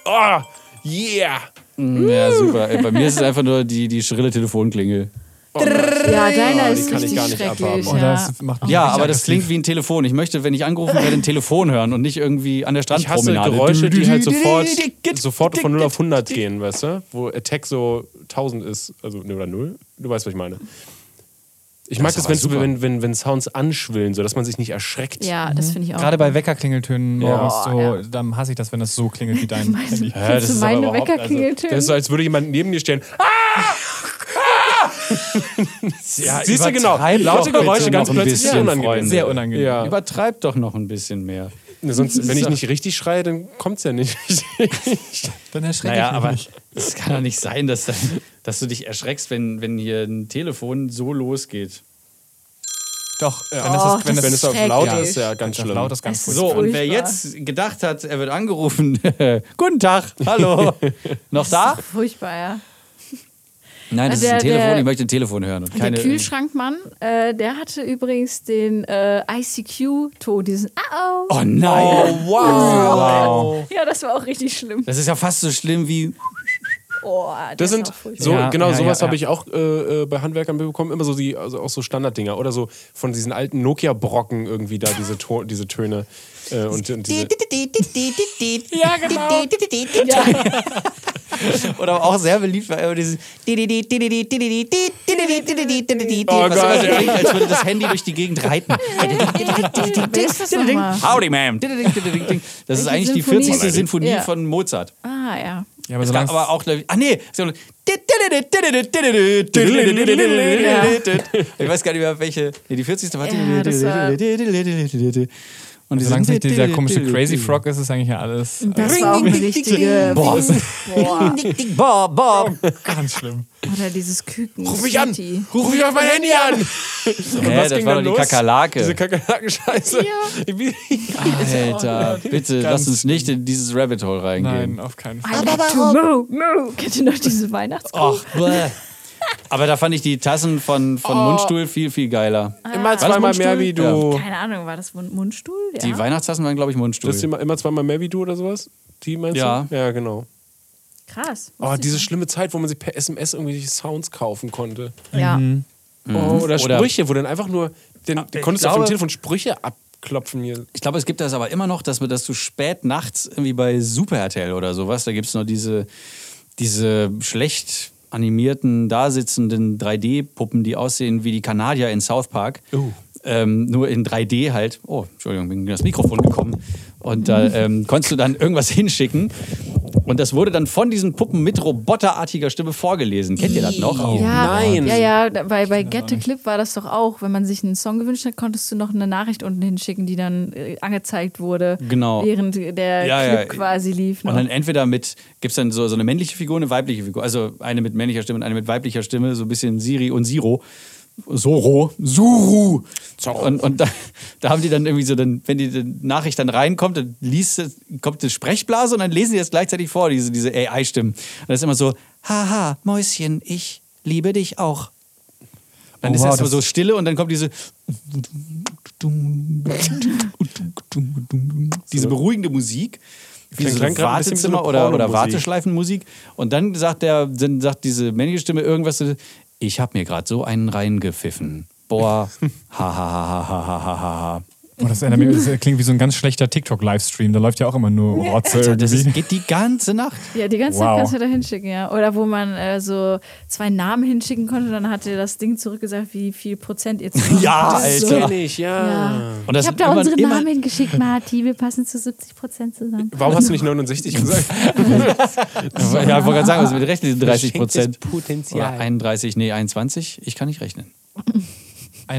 Oh, yeah. Mm, Ja, super. Ey, bei mir ist es einfach nur die, die schrille Telefonklingel. Oh. Ja, deiner die ist kann ich richtig gar nicht schrecklich. abhaben. Oh, ja. das macht mich Ja, aber das aggressiv. klingt wie ein Telefon. Ich möchte, wenn ich angerufen werde, ein Telefon hören und nicht irgendwie an der Ich hasse Strandpromenade. Geräusche, die halt sofort, sofort von 0 auf 100 gehen, weißt du? Wo Attack so 1000 ist, also ne, oder 0. Du weißt, was ich meine. Ich mag das, super. wenn, wenn, wenn Sounds anschwillen, so dass man sich nicht erschreckt. Ja, das finde ich auch. Gerade bei Weckerklingeltönen Ja. morgens so, Ja. dann hasse ich das, wenn das so klingelt wie dein <laughs> Handy. Ja, das ist meine überhaupt- Weckerklingeltöne. Das ist so, als würde jemand neben dir stehen. <laughs> Ja, Siehst du genau, laute Geräusche ganz plötzlich bisschen, unangenehm. Sehr unangenehm. Ja. Übertreib doch noch ein bisschen mehr. Ne, Sonst, <laughs> wenn ich nicht richtig schreie, dann kommt's ja nicht. <laughs> Dann erschrecke Naja, ich mich aber nicht. es kann doch nicht sein, dass, dann, dass du dich erschreckst, wenn, wenn hier ein Telefon so losgeht. Doch, wenn Oh, es ist, wenn das wenn es es auf laut ist, ja, ganz schlimm. laut ist, ganz Es ist So, und wer jetzt gedacht hat, er wird angerufen, <laughs> guten Tag, hallo, noch da? Furchtbar, ja. Nein, das Der- ist ein Telefon, der- ich möchte ein Telefon hören. Und keine, der Kühlschrankmann, äh, der hatte übrigens den äh, ICQ-Ton, diesen Au. Oh nein! wow. Ja, das war auch richtig schlimm. Das ist ja fast so schlimm wie. Oh, Das ist sind so, Ja, genau ja, sowas ja, habe ich auch äh, äh, bei Handwerkern bekommen. Immer so die, also auch so Standarddinger. Oder so von diesen alten Nokia-Brocken irgendwie da, diese, to diese Töne. Äh, und, und diese, Ja, genau. <laughs> Oder auch sehr beliebt war immer dieses. Oh Gott, als würde das Handy durch die Gegend reiten. Howdy, ma'am. Das ist eigentlich die Sinfonie? 40. Sinfonie Ja. von Mozart. Ah, ja. Ja, aber Es gab aber auch, ach nee, so- <laughs> <laughs> ich weiß gar nicht mehr, welche. Nee, die 40. war. Ja, das war- Und die solange es nicht dieser komische Crazy Frog ist, ist eigentlich ja alles Das war auch eine richtige. Boah. Boah. Boah, boah. <laughs> ganz schlimm. Oder dieses Küken. Ruf mich an! Ruf mich auf mein Handy an! Und Hä, was das ging war dann doch die los? Kakerlake. Diese Kakerlaken-Scheiße. Alter, bitte lass uns nicht in dieses Rabbit Hole reingehen. Nein, auf keinen Fall. moo, moo. Kennt ihr noch diese Weihnachtskuchen? Ach, bäh. Aber da fand ich die Tassen von, von Mundstuhl viel, viel geiler. Immer zweimal Mundstuhl? mehr wie du. Keine Ahnung, war das Mund- Mundstuhl? Ja. Die Weihnachtstassen waren, glaube ich, Mundstuhl. Das ist immer, immer zweimal mehr wie du oder sowas? Die meinst Ja. du? Ja, genau. Krass. Oh, diese schlimme Zeit, wo man sich per SMS irgendwelche Sounds kaufen konnte. Ja. Oh, oder, Oder- Sprüche, wo dann einfach nur. Den, ich du konntest auf dem glaube- Telefon Sprüche abklopfen hier. Ich glaube, es gibt das aber immer noch, dass, dass du spät nachts irgendwie bei Super RTL oder sowas, da gibt es noch diese, diese schlecht animierten, da sitzenden 3D-Puppen, die aussehen wie die Kanadier in South Park. Ähm, nur in 3D halt. Oh, Entschuldigung, bin in das Mikrofon gekommen. Und da ähm, konntest du dann irgendwas hinschicken. Und das wurde dann von diesen Puppen mit roboterartiger Stimme vorgelesen. Kennt ihr das noch? Ja, Nein. Ja, ja, bei, bei Get the Clip war das doch auch. Wenn man sich einen Song gewünscht hat, konntest du noch eine Nachricht unten hinschicken, die dann äh, angezeigt wurde. Genau. Während der Ja, Clip ja. quasi lief. Und Noch. dann entweder mit, gibt es dann so, so eine männliche Figur, eine weibliche Figur. Also eine mit männlicher Stimme und eine mit weiblicher Stimme, so ein bisschen Siri und Siro. Soro, Suru. Und, und da, da haben die dann irgendwie so, dann, wenn die Nachricht dann reinkommt, dann liest, es- kommt das Sprechblase und dann lesen die das gleichzeitig vor, diese, diese AI-Stimmen. Und das ist immer so, haha, Mäuschen, ich liebe dich auch. Dann Oh, ist wow, erstmal so Stille und dann kommt diese diese beruhigende Musik. Wie so wie so eine Wartezimmer oder, oder. Warteschleifenmusik. Und dann sagt, der, dann sagt diese männliche Stimme irgendwas, ich habe mir gerade so einen reingepfiffen. Boah, <laughs> ha ha ha ha ha ha ha ha. Oh, das, erinnert mich, das klingt wie so ein ganz schlechter TikTok-Livestream. Da läuft ja auch immer nur Rotze Alter, das ist, geht die ganze Nacht. Ja, die ganze Wow. Zeit kannst du da hinschicken, ja. Oder wo man äh, so zwei Namen hinschicken konnte, dann hat dir das Ding zurückgesagt, wie viel Prozent ihr zusammen <laughs> Ja, Das ist Alter. So, ich, ja. ja. Und das Ich habe da unsere immer- Namen hingeschickt, Marti. Wir passen zu 70 Prozent zusammen. Warum hast du nicht 69 gesagt? <laughs> Ja, ich wollte gerade sagen, was mit rechnen, diese 30 Prozent. Oder Potenzial. 31, nee, 21. Ich kann nicht rechnen.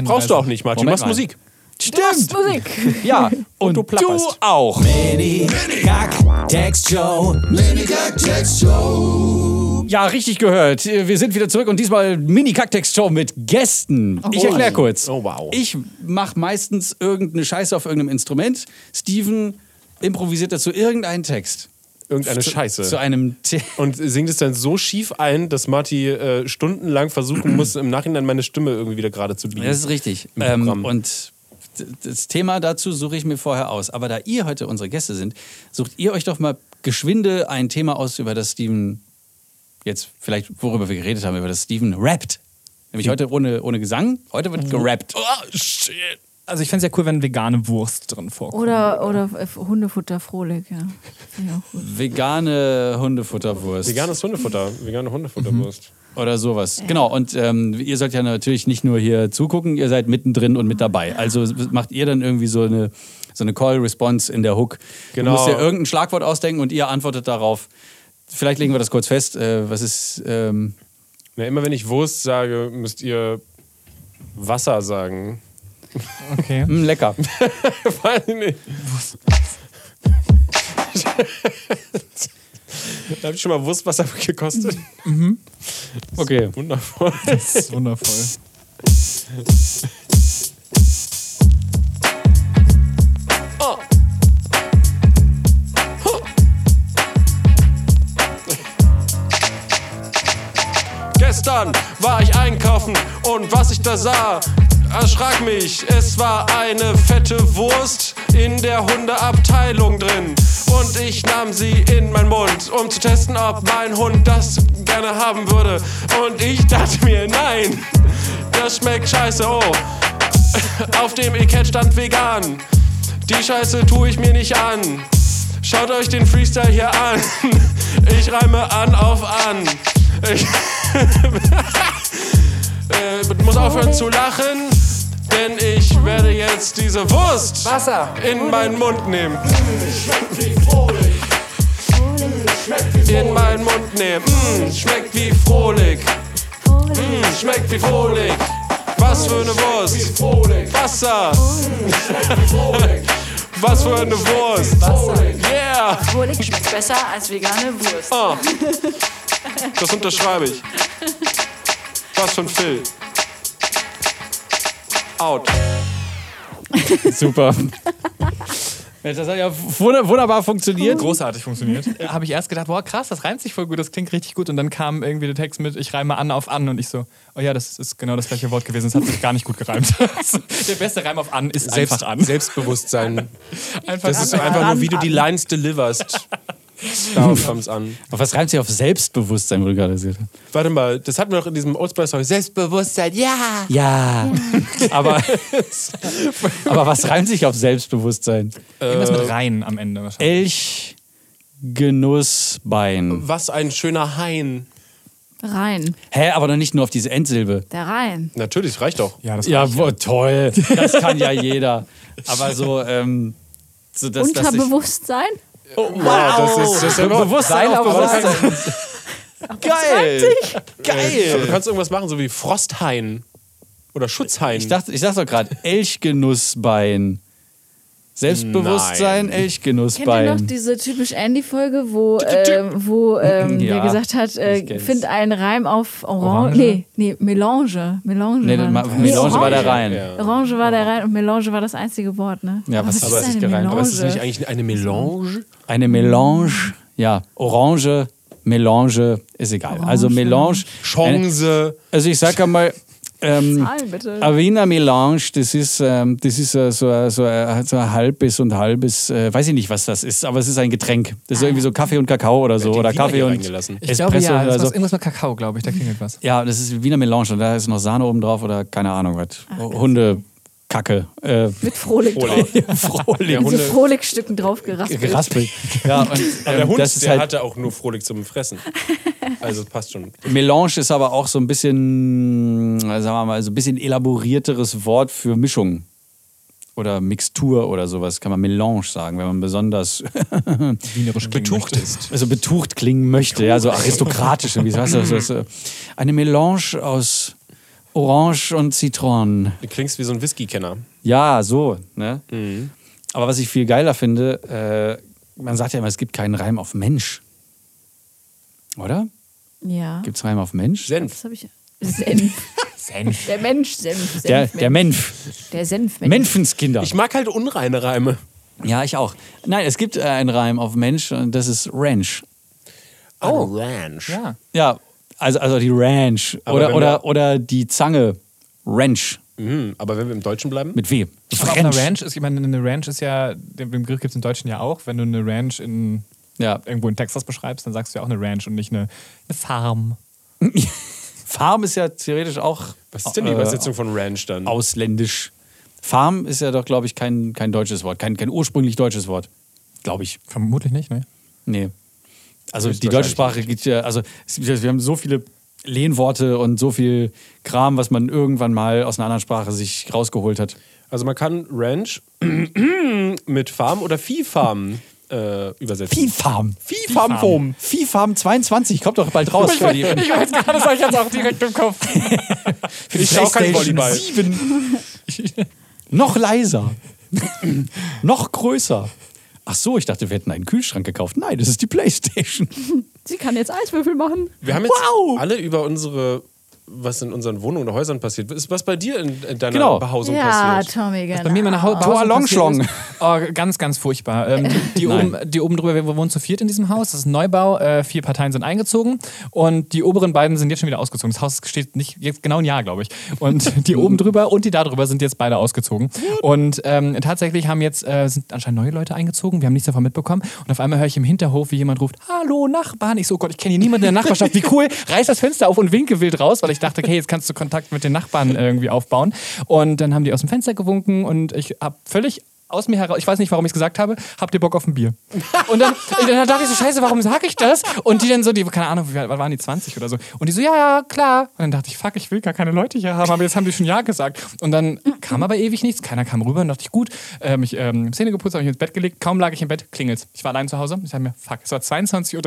Brauchst du auch nicht, Martin. Du machst mal. Musik. Stimmt. Musik. <laughs> Ja, und, du du, plapperst. auch. Mini Kack Text Show. Mini Kack Text Show. Ja, richtig gehört. Wir sind wieder zurück und diesmal Mini-Kacktext-Show mit Gästen. Ich erkläre kurz. Oh, wow. Ich mache meistens irgendeine Scheiße auf irgendeinem Instrument. Steven improvisiert dazu irgendeinen Text. Irgendeine zu, Scheiße. Zu einem <laughs> The und singt es dann so schief ein, dass Marty äh, stundenlang versuchen muss, im Nachhinein meine Stimme irgendwie wieder gerade zu biegen. Das ist richtig. Ähm, und das Thema dazu suche ich mir vorher aus. Aber da ihr heute unsere Gäste sind, sucht ihr euch doch mal geschwinde ein Thema aus, über das Steven jetzt vielleicht, worüber wir geredet haben, über das Steven rappt. Nämlich heute ohne, ohne Gesang, heute wird gerappt. Oh, shit. Also ich fände es ja cool, wenn vegane Wurst drin vorkommt. Oder, oder Hundefutter Frohlich, ja. Vegane Hundefutterwurst. Veganes Hundefutter. Vegane Hundefutterwurst. Oder sowas. Genau, und ähm, ihr sollt ja natürlich nicht nur hier zugucken, ihr seid mittendrin und mit dabei. Also macht ihr dann irgendwie so eine, so eine Call-Response in der Hook. Genau. Du musst dir irgendein Schlagwort ausdenken und ihr antwortet darauf. Vielleicht legen wir das kurz fest. Äh, was ist. Ähm, Ja, immer wenn ich Wurst sage, müsst ihr Wasser sagen. Okay. <laughs> mh, lecker. <laughs> Weiß ich nicht. <laughs> Hab ich schon mal Wurstwasser <laughs> gekostet? Okay. Wundervoll. Das ist wundervoll. Gestern war ich einkaufen und was ich da sah, erschrak mich. Es war eine fette Wurst in der Hundeabteilung drin. Und ich nahm sie in meinen Mund, um zu testen, ob mein Hund das gerne haben würde. Und ich dachte mir, nein, das schmeckt scheiße. Oh, auf dem Etikett stand vegan. Die Scheiße tue ich mir nicht an. Schaut euch den Freestyle hier an. <laughs> Ich reime an auf an. Ich <laughs> äh, muss aufhören zu lachen, denn ich werde jetzt diese Wurst in meinen Mund nehmen. In meinen Mund nehmen. Mm, schmeckt wie frohlich. Mm, schmeckt wie frohlich. Was für eine Wurst. Wasser. <laughs> Was für eine Wurst. Yeah. Frohlich schmeckt besser als vegane Wurst. Oh. Das unterschreibe ich. Was für ein Phil. Out. <laughs> Super. Das hat ja wunder- wunderbar funktioniert. Großartig funktioniert. Habe ich erst gedacht, boah, krass, das reimt sich voll gut, das klingt richtig gut. Und dann kam irgendwie der Text mit, ich reime an auf an. Und ich so, oh ja, das ist genau das gleiche Wort gewesen. Es hat sich gar nicht gut gereimt. <laughs> der beste Reim auf an ist Selbst, einfach an. Selbstbewusstsein. <laughs> Einfach Das ist einfach nur, wie du die Lines deliverst. Darauf kommt es an. Auf was reimt sich auf Selbstbewusstsein, wo du gerade gesagt hast? Warte mal, das hatten wir doch in diesem Old Spice Song. Selbstbewusstsein, ja! Ja. <laughs> Aber, aber was reimt sich auf Selbstbewusstsein? Irgendwas mit rein am Ende wahrscheinlich. Elch, Genussbein. Was ein schöner Hain. Rhein. Hä, aber doch nicht nur auf diese Endsilbe. Der Rhein. Natürlich, reicht doch. Ja, das Ja, wo, toll. <laughs> Das kann ja jeder. Aber so, ähm, so dass, dass ich, Unterbewusstsein? Wow, das ist, das ist ja überhaupt- Bewusstsein auf Bewusstsein. Geil. Geil. du kannst irgendwas machen, so wie Frosthain. Oder Schutzhain. Ich dachte, ich dachte doch gerade, Elchgenussbein. Selbstbewusstsein, Nein. Kennt ihr noch diese typisch Andy-Folge, wo, äh, wo ähm, <laughs> Ja, der gesagt hat, äh, find einen Reim auf Orange? Orange? Nee, nee, Melange. Melange, Nee, war, das. Melange war der Orange. Rein. Ja. Orange war der Rein und Melange war das einzige Wort, ne? Ja, was- ist aber es ist eine? Aber ist nicht eigentlich eine Melange? Eine Melange, ja, Orange, Melange, ist egal. Also Melange. Chance. Also ich sag einmal, ähm, Zahlen bitte. eine Wiener Melange, das ist, ähm, das ist äh, so, ein- so, ein- so ein halbes und halbes, äh, weiß ich nicht, was das ist, aber es ist ein Getränk. Das ist irgendwie so Kaffee und Kakao oder so. Oder Wiener Kaffee und reingelassen. Ich glaube, Espresso ja, das oder ist so. was, irgendwas mit Kakao, glaube ich, da klingelt was. Ja, das ist Wiener Melange und da ist noch Sahne oben drauf oder keine Ahnung was. Hundekacke. Äh, Mit Frohlich drauf. Frohlich. Mit so Frohlich-Stücken drauf geraspelt. Geraspelt. Ja, und, Aber der ähm, Hund, das ist der halt, hatte auch nur Frohlich zum Fressen. <laughs> Also passt schon. Melange ist aber auch so ein bisschen, äh, sagen wir mal, so ein bisschen elaborierteres Wort für Mischung. Oder Mixtur oder sowas, kann man Melange sagen, wenn man besonders <laughs> Wienerisch Betucht ist. also betucht klingen möchte, ja, so aristokratisch. Irgendwie. Weißt du, eine Melange aus, Orange und Zitronen. Du klingst wie so ein Whisky-Kenner. Ja, so. Ne? Aber was ich viel geiler finde, äh, man sagt ja immer, es gibt keinen Reim auf Mensch. Oder? Ja. Gibt es Reim auf Mensch? Senf. Das habe ich. Senf. <laughs> Senf. Der Mensch, Senf. Senf Der, der Menf. Der Senfmensch. Menfenskinder. Ich mag halt unreine Reime. Ja, ich auch. Nein, es gibt äh, einen Reim auf Mensch und das ist Ranch. Oh, Ranch. Ja. Ja, also, also die Ranch. Aber Oder, oder, oder die Zange. Ranch. Mhm, aber wenn wir im Deutschen bleiben? Mit W. Aber auf einer Ranch ist, ich meine, eine Ranch ist ja, den Begriff gibt es im Deutschen ja auch. Wenn du eine Ranch in, Ja. irgendwo in Texas beschreibst, dann sagst du ja auch eine Ranch und nicht eine, eine Farm. <laughs> Farm ist ja theoretisch auch Was ist denn die äh, Übersetzung von Ranch dann? ausländisch. Farm ist ja doch, glaube ich, kein, kein deutsches Wort. Kein, kein ursprünglich deutsches Wort. Glaube ich. Vermutlich nicht, ne? Nee. Also die deutsche Sprache gibt ja, also wir haben so viele Lehnworte und so viel Kram, was man irgendwann mal aus einer anderen Sprache sich rausgeholt hat. Also man kann Ranch <clears throat> mit Farm oder Viehfarm äh, übersetzen. Viehfarm. Viehfarm. Viehfarm 22 kommt doch bald raus. für die, Ich weiß gerade, das habe ich jetzt auch direkt im Kopf. <laughs> für die Ich PlayStation Volleyball. 7. Noch leiser. Noch größer. Ach so, ich dachte, wir hätten einen Kühlschrank gekauft. Nein, das ist die PlayStation. <laughs> Sie kann jetzt Eiswürfel machen. Wir haben jetzt Wow. alle über unsere, was in unseren Wohnungen oder Häusern passiert. Ist was bei dir in, in deiner Genau. Behausung Ja, passiert? Tommy, genau. Bei mir in meiner Haut Tor Longschlong. <laughs> Oh, ganz, ganz furchtbar. Ähm, die, <laughs> die, oben, die oben drüber, wir wohnen zu viert in diesem Haus. Das ist ein Neubau. Äh, vier Parteien sind eingezogen. Und die oberen beiden sind jetzt schon wieder ausgezogen. Das Haus steht nicht jetzt genau ein Jahr, glaube ich. Und <laughs> die oben drüber und die da drüber sind jetzt beide ausgezogen. Und ähm, tatsächlich haben jetzt äh, sind anscheinend neue Leute eingezogen. Wir haben nichts davon mitbekommen. Und auf einmal höre ich im Hinterhof, wie jemand ruft: Hallo Nachbarn. Ich so, oh Gott, ich kenne hier niemanden in der Nachbarschaft. Wie cool. Reiß das Fenster auf und winke wild raus, weil ich dachte, okay, jetzt kannst du Kontakt mit den Nachbarn irgendwie aufbauen. Und dann haben die aus dem Fenster gewunken und ich habe völlig aus mir heraus, ich weiß nicht, warum ich es gesagt habe, habt ihr Bock auf ein Bier? Und dann, dann dachte ich so, scheiße, warum sage ich das? Und die dann so, die, keine Ahnung, wie waren die, 20 oder so? Und die so, ja, ja, klar. Und dann dachte ich, fuck, ich will gar keine Leute hier haben, aber jetzt haben die schon Ja gesagt. Und dann kam aber ewig nichts, keiner kam rüber und dachte ich, gut, äh, mich ähm, Zähne geputzt, habe mich ins Bett gelegt, kaum lag ich im Bett, klingelt's. Ich war allein zu Hause, ich dachte mir, fuck, es war 22.30 Uhr,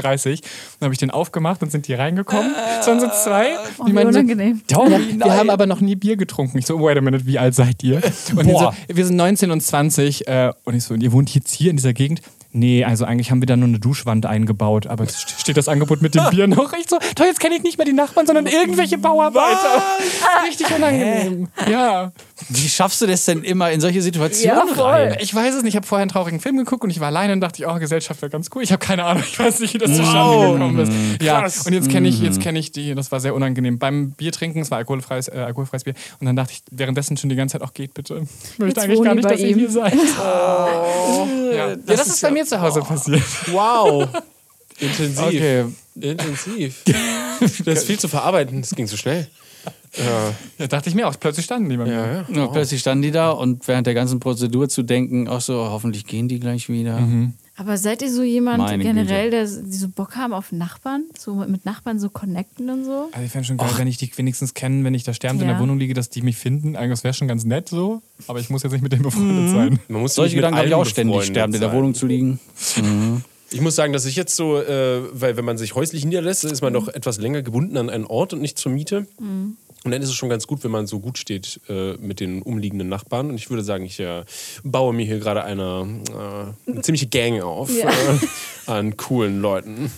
dann habe ich den aufgemacht und sind die reingekommen. Es waren so zwei. Oh, wie meinten so, unangenehm. Tommy, wir haben aber noch nie Bier getrunken. Ich so, wait a minute, wie alt seid ihr? Und die so, Boah. wir sind 19 und 20. Äh, und ich so, und ihr wohnt jetzt hier in dieser Gegend? Nee, also eigentlich haben wir da nur eine Duschwand eingebaut, aber st- steht das Angebot mit dem <laughs> Bier noch. Ich so, toll, jetzt kenne ich nicht mehr die Nachbarn, sondern irgendwelche Bauarbeiter. Richtig unangenehm. Ja. Wie schaffst du das denn immer in solche Situationen Ja, voll. rein? Ich weiß es nicht, ich habe vorher einen traurigen Film geguckt und ich war alleine und dachte, ich, oh, Gesellschaft wäre ganz cool. Ich habe keine Ahnung, ich weiß nicht, wie das zustande gekommen ist. Ja, und jetzt kenne ich, jetzt kenne ich die, das war sehr unangenehm. Beim Bier trinken, es war alkoholfreies, äh, alkoholfreies Bier und dann dachte ich währenddessen schon die ganze Zeit, auch geht bitte. Ich möchte eigentlich gar nicht, dass ihr hier seid. <laughs> Ja, ja das, ist bei mir zu Hause passiert. Wow. Intensiv. Okay. Intensiv. <laughs> Das ist viel zu verarbeiten, das ging zu schnell. Ja, Ja, dachte ich mir auch, plötzlich standen die bei mir. ja, ja. Ja, plötzlich standen die da und während der ganzen Prozedur zu denken, ach so, hoffentlich gehen die gleich wieder. Aber seid ihr so jemand Meine generell, der, die so Bock haben auf Nachbarn? So mit Nachbarn so connecten und so? Also ich fände schon geil, wenn ich die wenigstens kennen, wenn ich da sterbend in Ja. der Wohnung liege, dass die mich finden. Eigentlich wäre schon ganz nett so, aber ich muss jetzt nicht mit denen befreundet sein. Man muss Solche Gedanken habe ich auch ständig, sterbend in der. Wohnung zu liegen. Ich muss sagen, dass ich jetzt so, äh, weil wenn man sich häuslich niederlässt, ist man doch etwas länger gebunden an einen Ort und nicht zur Miete. Und dann ist es schon ganz gut, wenn man so gut steht äh, mit den umliegenden Nachbarn. Und ich würde sagen, ich äh, baue mir hier gerade eine, äh, eine ziemliche Gang auf Ja. äh, an coolen Leuten.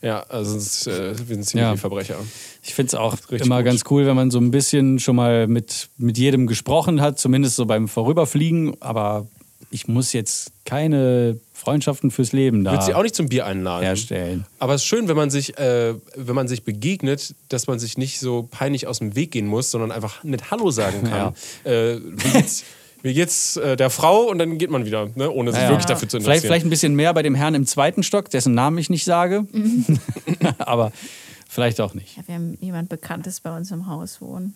Ja, also es äh, wir sind ziemlich Ja. Verbrecher. Ich finde es auch Richtig immer gut. ganz cool, wenn man so ein bisschen schon mal mit, mit jedem gesprochen hat, zumindest so beim Vorüberfliegen. Aber ich muss jetzt keine Freundschaften fürs Leben da würde sie auch nicht zum Bier einladen. herstellen. Aber es ist schön, wenn man sich, äh, wenn man sich begegnet, dass man sich nicht so peinlich aus dem Weg gehen muss, sondern einfach nett Hallo sagen <laughs> kann. Äh, wie geht's, wie geht's äh, der Frau? Und dann geht man wieder, ne? ohne sich Ja, ja. wirklich dafür zu interessieren. Vielleicht, vielleicht ein bisschen mehr bei dem Herrn im zweiten Stock, dessen Namen ich nicht sage. <laughs> Aber vielleicht auch nicht. Ja, wir haben jemand Bekanntes bei uns im Haus wohnen.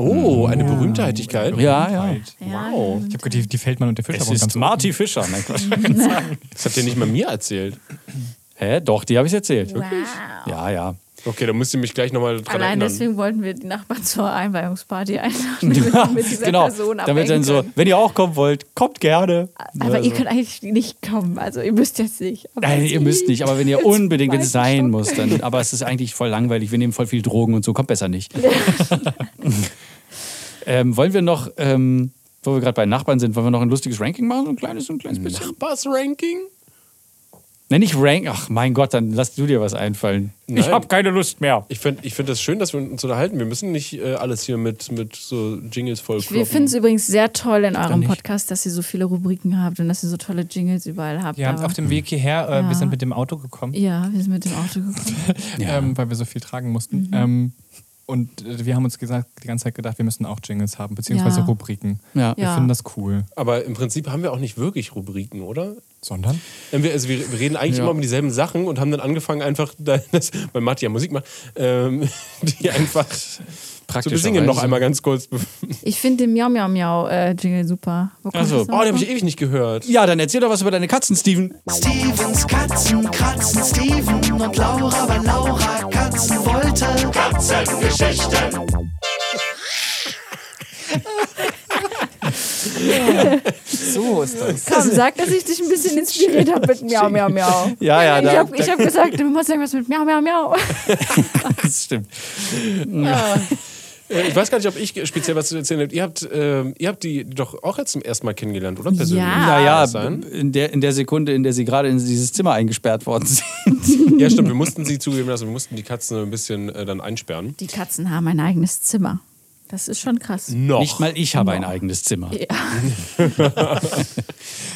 Oh, eine Berühmtheitlichkeit. Ja, ja. Ja, Wow. Ich habe die, die Feldmann und der Fischer Es ist ganz Marty Fischer. Nein, Quatsch. <laughs> Das habt ihr nicht mal mir erzählt. Hä? Doch, die habe ich erzählt. Wow. Ja, ja. Okay, dann müsst ihr mich gleich nochmal dran Allein erinnern. deswegen wollten wir die Nachbarn zur Einweihungsparty einladen, <laughs> wir mit dieser genau. Person Damit dann so, wenn ihr auch kommen wollt, kommt gerne. Aber Also- ihr könnt eigentlich nicht kommen, also ihr müsst jetzt nicht. Aber Nein, ihr müsst nicht, aber wenn ihr <laughs> unbedingt, wenn es sein Stock. muss, dann. Aber es ist eigentlich voll langweilig. Wir nehmen voll viel Drogen und so, kommt besser nicht. Ähm, wollen wir noch, ähm, wo wir gerade bei Nachbarn sind, wollen wir noch ein lustiges Ranking machen? So ein kleines, so ein kleines bisschen? Nachbars-Ranking? Nenn nicht Rank. Ach mein Gott, dann lass du dir was einfallen. Ich habe keine Lust mehr. Ich finde ich find das schön, dass wir uns unterhalten. Wir müssen nicht äh, alles hier mit, mit so Jingles voll Wir finden es übrigens sehr toll in eurem Podcast, dass ihr so viele Rubriken habt und dass ihr so tolle Jingles überall habt. Ja, aber- auf dem Weg hierher, äh, Ja. wir sind mit dem Auto gekommen, ja, wir sind mit dem Auto gekommen. <laughs> ähm, weil wir so viel tragen mussten. Mhm. Ähm, und äh, wir haben uns gesagt, die ganze Zeit gedacht, wir müssen auch Jingles haben, beziehungsweise Ja. Rubriken. Ja. Wir Ja. finden das cool. Aber im Prinzip haben wir auch nicht wirklich Rubriken, oder? Sondern? Ähm, Wir, also wir reden eigentlich Ja. immer um dieselben Sachen und haben dann angefangen, einfach, da- <laughs> das, weil Matti ja Musik macht, ähm, <laughs> die einfach zu besingen noch einmal ganz kurz. <laughs> Ich finde den Miau Miau Miau äh, Jingle super. Wo kommt Ach so. das Oh, den habe ich ewig nicht gehört. Ja, dann erzähl doch was über deine Katzen, Steven. Stevens Katzen kratzen Steven und Laura, weil Laura Katzen wollte. Katzengeschichten. <laughs> So ist das. Komm, sag, dass ich dich ein bisschen inspiriert habe mit Miau Miau Miau. <laughs> Ja, ja, Ich habe hab gesagt, du musst irgendwas mit Miau Miau Miau. das stimmt. Äh, Ich weiß gar nicht, ob ich speziell was zu erzählen habe. Ihr habt, ähm, ihr habt die doch auch jetzt zum ersten Mal kennengelernt, oder? Persönlich? Ja. Naja, sein? in der, in der Sekunde, in der sie gerade in dieses Zimmer eingesperrt worden sind. Ja, stimmt. Wir mussten sie zugeben lassen. Wir mussten die Katzen ein bisschen äh, dann einsperren. Die Katzen haben ein eigenes Zimmer. Das ist schon krass. Noch. Nicht mal ich habe ein eigenes Zimmer. <laughs> <laughs>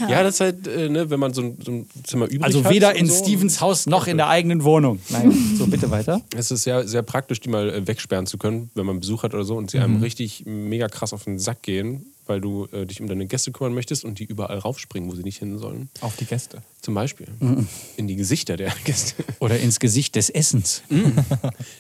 Ja, das ist halt, äh, ne, wenn man so ein, so ein Zimmer übrig Also hat. weder und in so. Stevens Haus noch in der eigenen Wohnung. Nein, <laughs> so bitte weiter. Es ist sehr, sehr praktisch, die mal äh, wegsperren zu können, wenn man Besuch hat oder so und sie Mhm. einem richtig mega krass auf den Sack gehen, weil du äh, dich um deine Gäste kümmern möchtest und die überall raufspringen, wo sie nicht hin sollen. Auf die Gäste. Zum Beispiel. Mhm. In die Gesichter der <laughs> Gäste. Oder ins Gesicht des Essens. <laughs>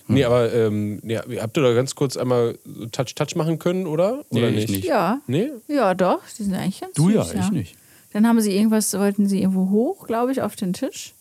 Nee, aber ähm, ja, habt ihr da ganz kurz einmal so Touch-Touch machen können, oder? Nee, oder ich nicht. Ja. Nee? Ja, doch. Die sind eigentlich ganz Du ja, süß, ich nicht. Dann haben sie irgendwas, wollten sie irgendwo hoch, glaube ich, auf den Tisch.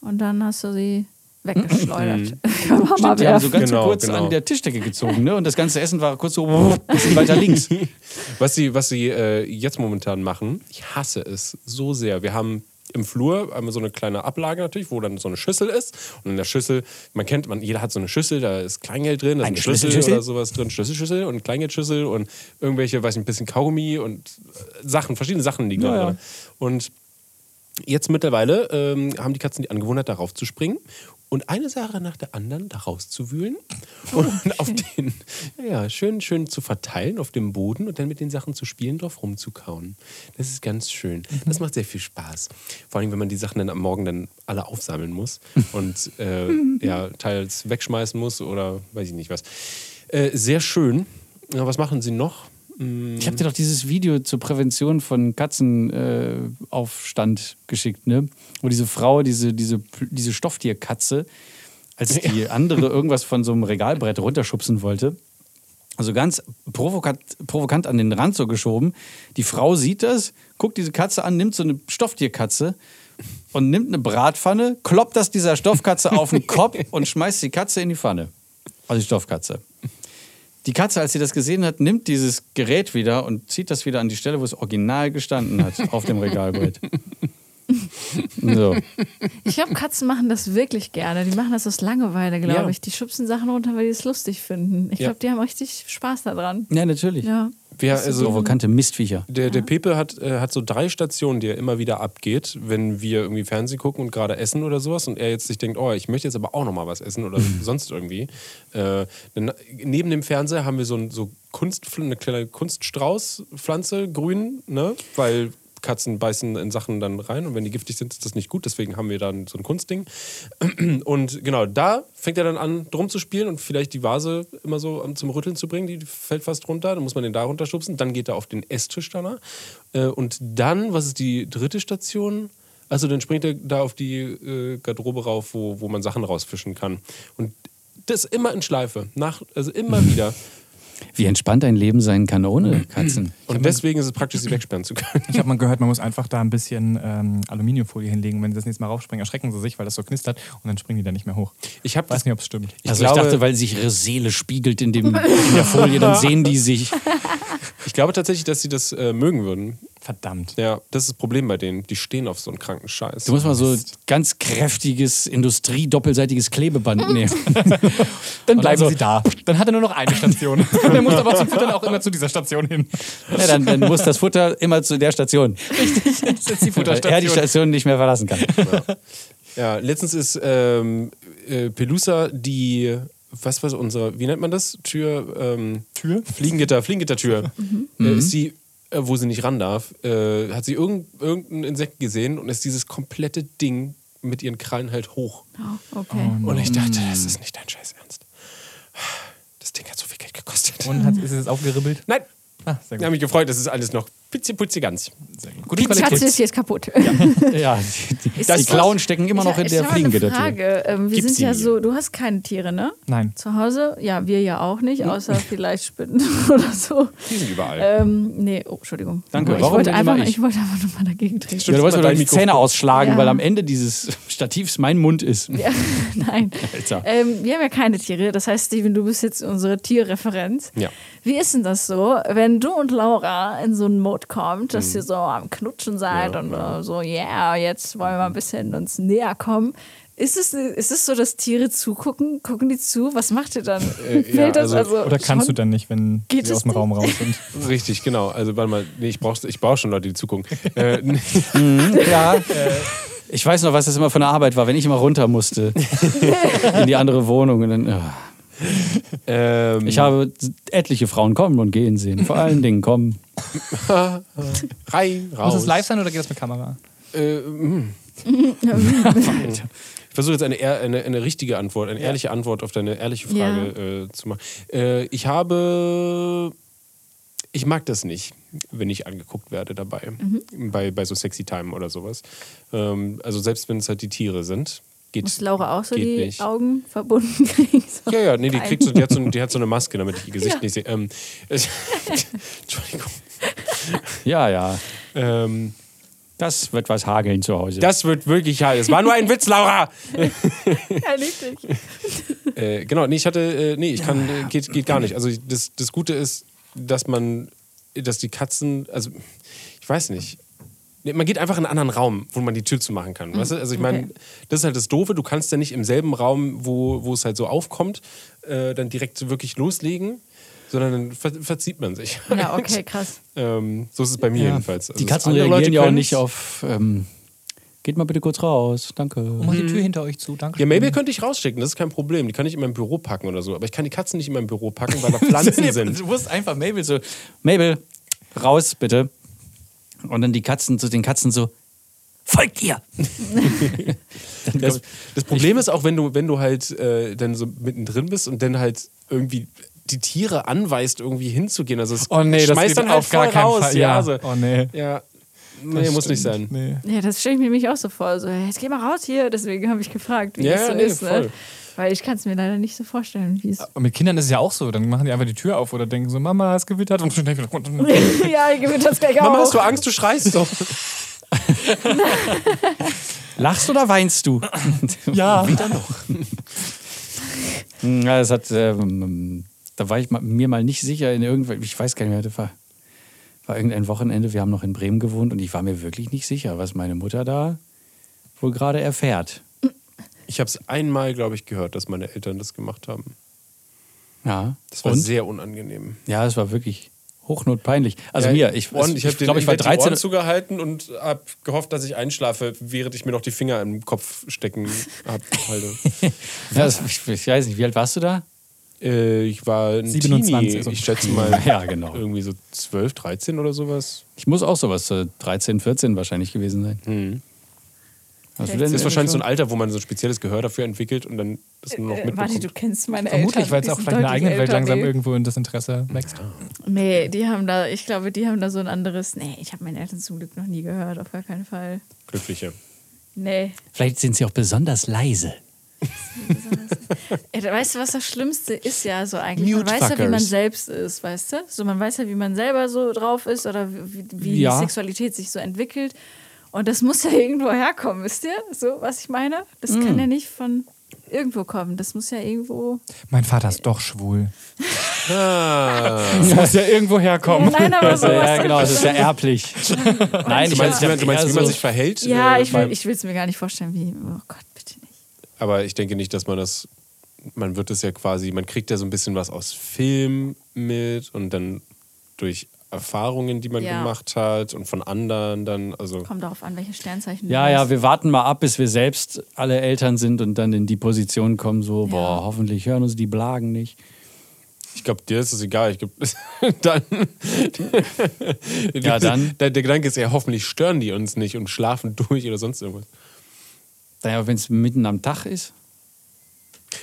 Und dann hast du sie weggeschleudert. <laughs> Mal Stimmt, die haben so ganz Genau, kurz genau. an der Tischdecke gezogen, ne? Und das ganze Essen war kurz so ein bisschen weiter links. <laughs> Was sie, was sie äh, jetzt momentan machen, ich hasse es so sehr. Wir haben im Flur einmal so eine kleine Ablage natürlich, wo dann so eine Schüssel ist. Und in der Schüssel, man kennt, man, jeder hat so eine Schüssel, da ist Kleingeld drin, da ist Eine eine Schlüssel oder sowas drin, Schlüsselschüssel und Kleingeldschüssel und irgendwelche, weiß nicht, ein bisschen Kaugummi und äh, Sachen, verschiedene Sachen liegen da Ja, ja. drin. Und jetzt mittlerweile ähm, haben die Katzen die Angewohnheit, darauf zu springen und eine Sache nach der anderen da rauszuwühlen und auf den, ja, schön, schön zu verteilen auf dem Boden und dann mit den Sachen zu spielen, drauf rumzukauen. Das ist ganz schön. Das macht sehr viel Spaß. Vor allem, wenn man die Sachen dann am Morgen dann alle aufsammeln muss <laughs> und äh, ja, teils wegschmeißen muss oder weiß ich nicht was. Äh, sehr schön. Ja, was machen sie noch? Ich habe dir doch dieses Video zur Prävention von Katzenaufstand äh, geschickt, ne? Wo diese Frau, diese, diese, diese Stofftierkatze, als die andere irgendwas von so einem Regalbrett runterschubsen wollte, also ganz provokant, provokant an den Rand so geschoben. Die Frau sieht das, guckt diese Katze an, nimmt so eine Stofftierkatze und nimmt eine Bratpfanne, kloppt das dieser Stoffkatze auf den <laughs> Kopf und schmeißt die Katze in die Pfanne. Also die Stoffkatze. Die Katze, als sie das gesehen hat, nimmt dieses Gerät wieder und zieht das wieder an die Stelle, wo es original gestanden hat, <laughs> auf dem Regalbrett. So. Ich glaube, Katzen machen das wirklich gerne. Die machen das aus Langeweile, glaube Ja. ich. Die schubsen Sachen runter, weil die es lustig finden. Ich Ja. glaube, die haben richtig Spaß daran. Ja, natürlich. Ja. Wir, also, Provokante Mistviecher. Der, der Pepe hat, äh, hat so drei Stationen, die er immer wieder abgeht, wenn wir irgendwie Fernsehen gucken und gerade essen oder sowas und er jetzt sich denkt, oh, ich möchte jetzt aber auch noch mal was essen oder sonst irgendwie. Äh, dann, neben dem Fernseher haben wir so, ein, so Kunst, eine kleine Kunststraußpflanze, grün, ne? weil Katzen beißen in Sachen dann rein und wenn die giftig sind, ist das nicht gut. Deswegen haben wir dann so ein Kunstding. Und genau, da fängt er dann an, drum zu spielen und vielleicht die Vase immer so zum Rütteln zu bringen. Die fällt fast runter. Dann muss man den da runterschubsen. Dann geht er auf den Esstisch danach. Äh, Und dann, was ist die dritte Station? Also dann springt er da auf die äh, Garderobe rauf, wo, wo man Sachen rausfischen kann. Und das immer in Schleife. Nach, also immer <laughs> wieder. Wie entspannt ein Leben sein kann ohne Katzen. Und deswegen ist es praktisch, sie wegsperren zu können. Ich habe mal gehört, man muss einfach da ein bisschen ähm, Aluminiumfolie hinlegen. Und wenn sie das nächste Mal raufspringen, erschrecken sie sich, weil das so knistert und dann springen die da nicht mehr hoch. Ich habe Weiß nicht, ob es stimmt. Ich also glaube- ich dachte, weil sich ihre Seele spiegelt in, dem, in der Folie, dann <laughs> sehen die sich. Ich glaube tatsächlich, dass sie das äh, mögen würden. Verdammt. Ja, das ist das Problem bei denen. Die stehen auf so einen kranken Scheiß. Du musst mal so ganz kräftiges Industrie-doppelseitiges Klebeband <laughs> nehmen. Dann bleiben so- sie da. Dann hat er nur noch eine Station. <laughs> <laughs> Der muss aber zum Futtern auch immer zu dieser Station hin. ja, dann, dann muss das Futter immer zu der Station, Das ist die weil er die Station nicht mehr verlassen kann. Ja, letztens ist ähm, äh, Pelusa die, was war unsere, wie nennt man das? Tür? Ähm, Tür? Fliegengitter, Fliegenggittertür. Mhm. Äh, ist sie, äh, wo sie nicht ran darf, äh, hat sie irgend, irgendein Insekt gesehen und ist dieses komplette Ding mit ihren Krallen halt hoch. Oh, okay. Und ich dachte, das ist nicht dein Scheiß Ernst. Das Ding hat so viel Geld gekostet. Und hat, ist es aufgeribbelt? Nein, Ah, sehr ich gut. habe mich gefreut, das ist alles noch putzi putzi ganz. Gute Die Katze ist jetzt kaputt. Ja, <laughs> die, die, das- Klauen stecken immer noch in Ich der habe eine Fliegengittertür. Frage. Ähm, wir sind ja die? so, du hast keine Tiere, ne? Nein. Zu Hause? Ja, wir ja auch nicht, außer vielleicht Spinnen <laughs> oder so. Die sind überall. Ähm, nee, oh, Entschuldigung. Danke. Ich Warum wollte, einfach, ich? ich? wollte einfach nur mal dagegen treten. Ja, du wolltest die. Zähne ausschlagen, Ja. weil am Ende dieses Stativs mein Mund ist. Ja, <laughs> nein. Alter. Ähm, wir haben ja keine Tiere. Das heißt, Steven, du bist jetzt unsere Tierreferenz. Ja. Wie ist denn das so, wenn du und Laura in so einen Mode kommt, dass ihr so am Knutschen seid Ja, und ja. äh, so, yeah, jetzt wollen wir mal ein bisschen uns näher kommen. Ist es, ist es so, dass Tiere zugucken? Gucken die zu? Was macht ihr dann? Äh, <laughs> ja, also- also Oder kannst du dann nicht, wenn Geht sie es aus dem nicht? Raum raus sind? <laughs> <laughs> Richtig, genau. Also warte mal, nee, ich brauche ich brauch schon Leute, die zugucken. äh, Ja. Ich weiß noch, was das immer von der Arbeit war, wenn ich immer runter musste in die andere Wohnung. Und dann, ja. Ähm, Ich habe etliche Frauen kommen und gehen sehen. Vor allen Dingen kommen. <laughs> rein, raus. Muss es live sein oder geht das mit Kamera? Äh, mm. <laughs> ich versuche jetzt eine, eine, eine richtige Antwort, eine ehrliche Antwort auf deine ehrliche Frage äh, zu machen. Äh, ich habe. Ich mag das nicht, wenn ich angeguckt werde dabei. Bei, bei so Sexy Time oder sowas. Ähm, also selbst wenn es halt die Tiere sind. Geht, Muss Laura auch so die nicht. Augen verbunden <laughs> kriegen? So Ja, ja, nee, die, kriegt so, die, hat so, die hat so eine Maske, damit ich ihr Gesicht Ja. nicht sehe. Ähm, <laughs> Entschuldigung. Ja, ja. Ähm, Das wird was hageln zu Hause. das wird wirklich hart. Es war nur ein Witz, Laura! <laughs> Ja, lieb dich. Äh, genau, nee, ich hatte, äh, nee, ich kann, äh, geht, geht gar nicht. Also das, das Gute ist, dass man, dass die Katzen, also ich weiß nicht. Man geht einfach in einen anderen Raum, wo man die Tür zumachen kann. Weißt du? Also ich meine, Okay. das ist halt das Doofe. Du kannst ja nicht im selben Raum, wo, wo es halt so aufkommt, äh, dann direkt wirklich loslegen, sondern dann ver verzieht man sich. Ja, okay, <laughs> krass. ähm, so ist es bei mir jedenfalls. Also die Katzen reagieren Leute ja auch nicht auf. Ähm, geht mal bitte kurz raus. Danke. Mach die Tür hinter euch zu, danke. Ja, Mabel könnte ich rausschicken, das ist kein Problem. Die kann ich in mein Büro packen oder so. Aber ich kann die Katzen nicht in mein Büro packen, weil da <laughs> Pflanzen sind. Du musst einfach Mabel so. Mabel, raus bitte. Und dann die Katzen zu den Katzen so. Folgt ihr! <laughs> Das, das Problem ist auch, wenn du, wenn du halt äh, dann so mittendrin bist und dann halt irgendwie die Tiere anweist, irgendwie hinzugehen. Also es Oh nee, das schmeißt dann halt auf gar keinen raus. Fall. Ja, Ja. also, Oh nee. ja. Nee, muss nicht sein. Nee. Ja, das stelle ich mir nämlich auch so vor. So, jetzt geh mal raus hier. Deswegen habe ich gefragt, wie Ja, das so nee, ist. voll. Ne? Weil ich kann es mir leider nicht so vorstellen, wie es. Und mit Kindern ist es ja auch so. Dann machen die einfach die Tür auf oder denken so, Mama, es gewittert und schnell wieder runter. ja, ich das gleich Mama, auch. hast du Angst? Du schreist doch. <laughs> Lachst oder weinst du? <laughs> Ja. <laughs> ja, das hat. Ähm, da war ich mal, mir mal nicht sicher in irgendwelchen. Ich weiß gar nicht mehr, das war, war irgendein Wochenende. Wir haben noch in Bremen gewohnt und ich war mir wirklich nicht sicher, was meine Mutter da wohl gerade erfährt. Ich habe es einmal, glaube ich, gehört, dass meine Eltern das gemacht haben. Ja. Das war und? sehr unangenehm. Ja, es war wirklich hochnotpeinlich. Also Ja, mir, ich, Ohren, ich, ich, glaube, ich war Die 13. Ohren zugehalten und habe gehofft, dass ich einschlafe, während ich mir noch die Finger im Kopf stecken <laughs> hab, halte. Ja, ich, ich weiß nicht, wie alt warst du da? äh, ich war ein 27 Teenie. so. Ich schätze mal <laughs> Ja, genau. irgendwie so 12, 13 oder sowas. Ich muss auch sowas, äh, 13, 14 wahrscheinlich gewesen sein. Hm. Du Das ist wahrscheinlich so ein Alter, wo man so ein spezielles Gehör dafür entwickelt und dann das nur noch Äh, warte, mitbekommt. du kennst meine Vermutlich, Eltern. weil es auch vielleicht in der eigenen Welt langsam nee. irgendwo in das Interesse wächst. Nee, die haben da, ich glaube, die haben da so ein anderes. Nee, ich habe meine Eltern zum Glück noch nie gehört, auf gar keinen Fall. Glückliche. Nee. Vielleicht sind sie auch besonders leise. <laughs> Ey, weißt du, was das Schlimmste ist ja so eigentlich? Man weiß ja, wie man selbst ist, weißt du? So, man weiß ja, wie man selber so drauf ist oder wie, wie Ja. die Sexualität sich so entwickelt. Und das muss ja <laughs> irgendwo herkommen, wisst ihr? So, was ich meine? Das Mm. kann ja nicht von. irgendwo kommen. Das muss ja irgendwo. Mein Vater ist doch schwul. Ah. <laughs> Das muss ja irgendwo herkommen. Nein, aber so. ja, genau, das ist ja erblich. <laughs> Nein, Du ich meinst, meine, du meinst, wie man sich verhält? Ja, äh, ich will es mir gar nicht vorstellen, wie. Oh Gott, bitte nicht. Aber ich denke nicht, dass man das. Man wird es ja quasi, man kriegt ja so ein bisschen was aus Film mit und dann durch Erfahrungen, die man Ja. gemacht hat und von anderen dann, also Kommt darauf an, welche Sternzeichen du Ja, ja, wir warten mal ab, bis wir selbst alle Eltern sind und dann in die Position kommen, so, boah, hoffentlich hören uns die Blagen nicht. ich glaube, dir ist es egal. Ich glaube, <laughs> dann, Ja, dann. Der, <laughs> der Gedanke ist ja, hoffentlich stören die uns nicht und schlafen durch oder sonst irgendwas. Naja, wenn es mitten am Tag ist,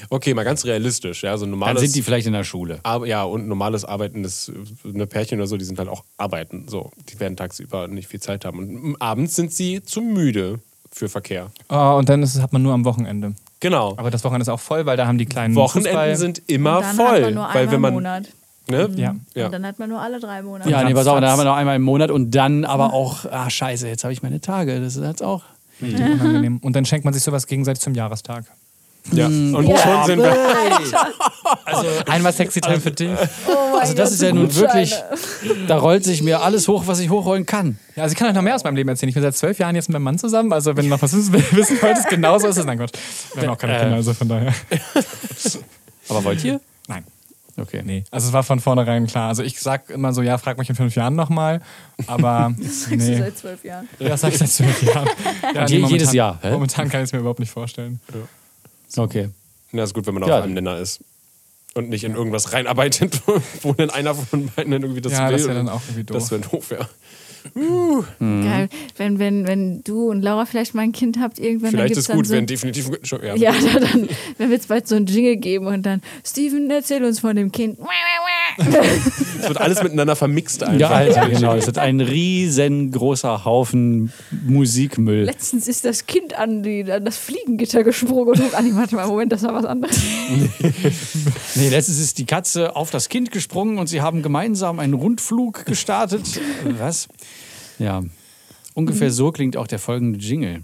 Okay, mal ganz realistisch. Ja, so ein dann normales, sind die vielleicht in der Schule. Ar- ja, und normales arbeitendes eine Pärchen oder so, die sind halt auch arbeiten. So, die werden tagsüber nicht viel Zeit haben. Und abends sind sie zu müde für Verkehr. Oh, und dann ist, es- hat man nur am Wochenende. Genau. Aber das Wochenende ist auch voll, weil da haben die kleinen Wochenenden Fußball. sind immer Und dann voll. hat man nur weil einmal wenn man. im Monat. Ne? Ja. Ja. Und dann hat man nur alle drei Monate. Ja, nee, pass auf, dann haben wir noch einmal im Monat und dann aber auch, ah, scheiße, jetzt habe ich meine Tage. Das ist jetzt auch. Richtig unangenehm. Und dann schenkt man sich sowas gegenseitig zum Jahrestag. Ja. Und schon sind wir. Einmal <laughs> Sexy Time für dich. Also, das ist ja nun wirklich, da rollt sich mir alles hoch, was ich hochrollen kann. Ja, also ich kann euch noch mehr aus meinem Leben erzählen. Ich bin seit zwölf Jahren jetzt mit meinem Mann zusammen. Also wenn ihr noch was wissen wolltet, <laughs> genauso ist es. Nein, Gott. Wir haben auch keine Kinder, also von daher. <laughs> Aber wollt ihr? Nein. Okay. Nee. Also es war von vornherein klar. Also ich sag immer so, ja, frag mich in fünf Jahren nochmal. Aber Sagst du nee. seit zwölf Jahren. Ja, sag ich seit zwölf Jahren. Ja, je- momentan- jedes Jahr, hä? Momentan kann ich es mir überhaupt nicht vorstellen. Okay. Na, ist gut, wenn man Ja. auf einem Nenner ist. Und nicht in irgendwas reinarbeitet, <laughs> wo dann einer von beiden dann irgendwie das Ja, will. das wäre dann auch irgendwie doof. Das wäre doof, ja. Geil. Wenn, wenn, wenn du und Laura vielleicht mal ein Kind habt, irgendwann Vielleicht dann ist gut, dann wenn so, definitiv. schon- Ja. <laughs> Ja, dann, dann wenn wir jetzt bald so einen Jingle geben und dann, Steven, erzähl uns von dem Kind. <laughs> Es wird alles miteinander vermixt einfach. Ja, Alter, genau. Es ist ein riesengroßer Haufen Musikmüll. Letztens ist das Kind an, die, an das Fliegengitter gesprungen und nee, warte mal, Moment, das war was anderes. <laughs> Nee, letztens ist die Katze auf das Kind gesprungen und sie haben gemeinsam einen Rundflug gestartet. Was? Ja. Ungefähr so klingt auch der folgende Jingle.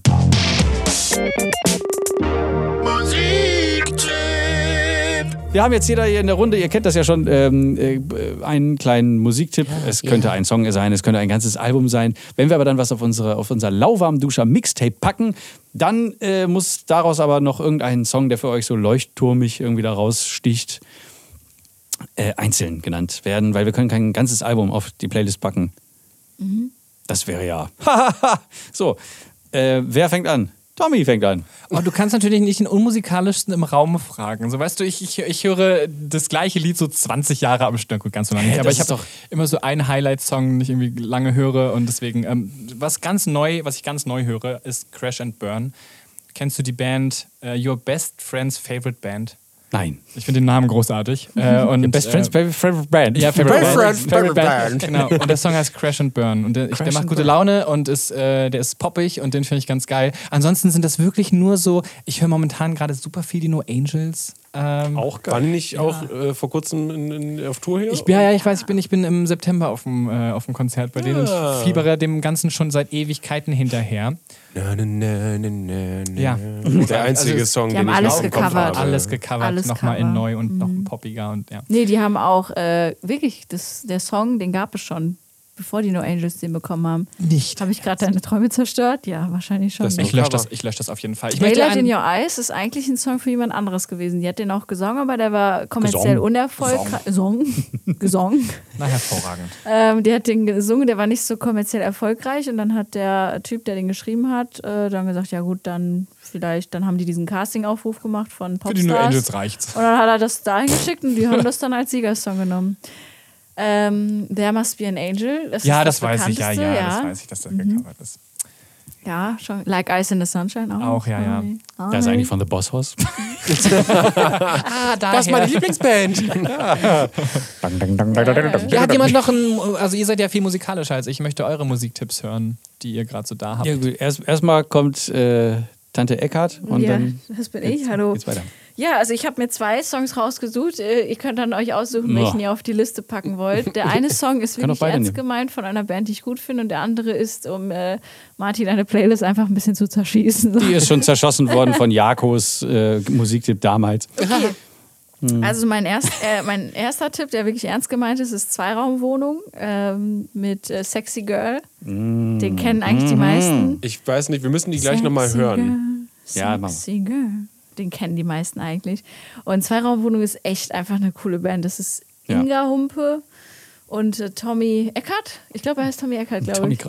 Wir haben jetzt jeder hier in der Runde, ihr kennt das ja schon, ähm, äh, einen kleinen Musiktipp. Es könnte ein Song sein, es könnte ein ganzes Album sein. Wenn wir aber dann was auf, unsere, auf unser lauwarm Duscher Mixtape packen, dann äh, muss daraus aber noch irgendein Song, der für euch so leuchtturmig irgendwie da raussticht, äh, einzeln genannt werden, weil wir können kein ganzes Album auf die Playlist packen. Das wäre ja. <laughs> so, äh, wer fängt an? Tommy fängt an. Oh, du kannst natürlich nicht den unmusikalischsten im Raum fragen. So weißt du, ich, ich, ich höre das gleiche Lied so 20 Jahre am Stück, ganz so lange nicht. Aber ich habe doch- immer so einen Highlight-Song, den ich irgendwie lange höre und deswegen, ähm, was ganz neu, was ich ganz neu höre, ist Crash and Burn. Kennst du die Band äh, Your Best Friend's Favorite Band? Nein. Ich finde den Namen großartig. <laughs> Äh, und, Best äh, Friends Favorite, favorite Band. Ja, Favorite Best Band. Friends Favorite Band. Genau. Und der <laughs> Song heißt Crash and Burn. Und der, ich, der macht gute Laune und ist, äh, der ist poppig und den finde ich ganz geil. Ansonsten sind das wirklich nur so, ich höre momentan gerade super viel die No Angels. Ähm, Auch Waren die nicht auch äh, vor kurzem in, in, auf Tour hier? ich, ja, ja, ich weiß, ich bin, ich bin im September auf dem, äh, auf dem Konzert bei denen Ja. und fiebere dem Ganzen schon seit Ewigkeiten hinterher. Na, na, na, na, na. Ja. Der einzige Also, Song, die den haben ich alles noch im Kopf gecovert. habe. Alles gecovert, Alles nochmal in Cover. neu und noch poppiger und ja. Nee, die haben auch äh, wirklich, das, der Song, den gab es schon, bevor die No Angels den bekommen haben. Nicht. Habe ich gerade deine Träume zerstört? Ja, wahrscheinlich schon. Das Ich lösche das, ich lösch das auf jeden Fall. Ich Daylight in Your Eyes ist eigentlich ein Song für jemand anderes gewesen. Die hat den auch gesungen, aber der war kommerziell unerfolgreich. Song. <laughs> gesungen. na, hervorragend. Ähm, die hat den gesungen, der war nicht so kommerziell erfolgreich und dann hat der Typ, der den geschrieben hat, äh, dann gesagt, ja gut, dann vielleicht, dann haben die diesen Casting-Aufruf gemacht von Für die No Popstars. Angels reicht's. Und dann hat er das dahin geschickt und die haben das dann als Siegersong genommen. Ähm, There Must Be an Angel. Das Ja, ist das, weiß ich, ja, bekannteste, ja, das weiß ich, dass das gecovert ist. Ja, schon. Like Ice in the Sunshine auch. Auch, ja, ja. Das ist eigentlich von The Boss Hoss. <laughs> Ah, Das ist meine Lieblingsband. <laughs> Ja, hat jemand noch ein, also ihr seid ja viel musikalischer als ich, ich möchte eure Musiktipps hören, die ihr gerade so da habt. Ja, gut. Erst, erstmal kommt äh, Tante Eckhart und ja, dann das bin ich. Hallo. geht's weiter. Ja, also ich habe mir zwei Songs rausgesucht. Äh, Ihr könnt dann euch aussuchen, Ja. welchen ihr auf die Liste packen wollt. Der eine Song ist <laughs> wirklich ernst nehmen. gemeint von einer Band, die ich gut finde, und der andere ist, um äh, Martin eine Playlist einfach ein bisschen zu zerschießen. Die ist schon <laughs> zerschossen worden von <laughs> Jakos äh, Musiktipp damals. Also mein, erst, äh, mein erster Tipp, der wirklich ernst gemeint ist, ist Zweiraumwohnung ähm, mit äh, Sexy Girl. Den kennen eigentlich die meisten. Ich weiß nicht, wir müssen die gleich nochmal hören. Girl, Ja, mach mal. Sexy Girl. Den kennen die meisten eigentlich. Und Zweiraumwohnung ist echt einfach eine coole Band. Das ist Ja. Inga Humpe und äh, Tommy Eckert. Ich glaube, er heißt Tommy Eckert, glaube Tommy ich.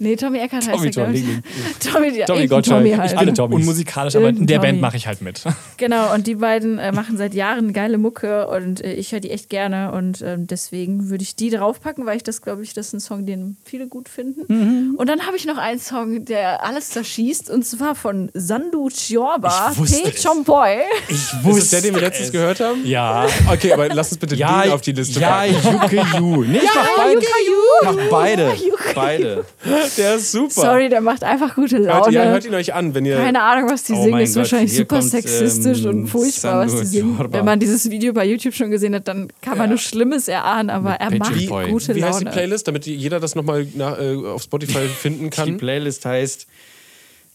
Nee, Tommy Eckert heißt Tommy er. Torlingling. <laughs> Tommy, ja, Tommy Gottschalk. Tommy Ich halt. alle Tommys. Unmusikalisch, aber in der Tommy. Band mache ich halt mit. <laughs> Genau, und die beiden äh, machen seit Jahren geile Mucke und äh, ich höre die echt gerne und ähm, deswegen würde ich die draufpacken, weil ich das, glaube ich, das ist ein Song, den viele gut finden. Mhm. Und dann habe ich noch einen Song, der alles zerschießt und zwar von Sandu Chiorba, Ich wusste P. es. Chomboy. Ich Ist es der, den wir letztens gehört haben? Ja. Okay, aber lass uns bitte Ja, den auf die Liste ja, packen. Yuke Yu. Nee, ich mach beide. <laughs> Mach beide. Beide. <laughs> Der ist super. Sorry, der macht einfach gute Hört, Laune. ja, hört ihn euch an, wenn ihr. Keine Ahnung, was die Oh singen. Ist Gott, wahrscheinlich super kommt, sexistisch ähm, und furchtbar, was die singen. Chiorba. Wenn man dieses Video bei YouTube schon gesehen hat, dann kann man nur Schlimmes erahnen, aber er Page macht Boy. gute Wie heißt die Laune. Playlist, damit jeder das nochmal äh, auf Spotify <laughs> finden Die kann? Playlist heißt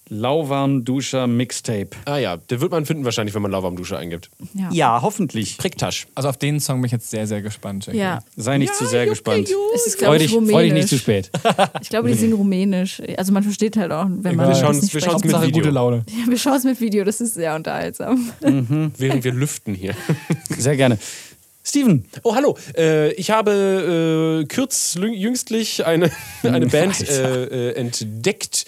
Lauwarm Duscher Mixtape. Ah ja, den wird man finden wahrscheinlich, wenn man Lauwarm Dusche eingibt. Ja. Ja, hoffentlich. Pricktasch. Also auf den Song bin ich jetzt sehr, sehr gespannt. ja. Sei nicht zu sehr gespannt. Es ist, Freu glaube dich, ich, freu dich nicht zu spät. <laughs> Ich glaube, die singen rumänisch. Also man versteht halt auch, wenn man Wir das schauen's- nicht wir spricht. schauen's mit Video. gute Laune. Ja, wir schauen es mit Video, das ist sehr unterhaltsam. <laughs> Während wir lüften hier. <laughs> Sehr gerne. Steven, Oh, hallo. Äh, ich habe äh, kürzjüngstlich eine, eine Band äh, äh, entdeckt.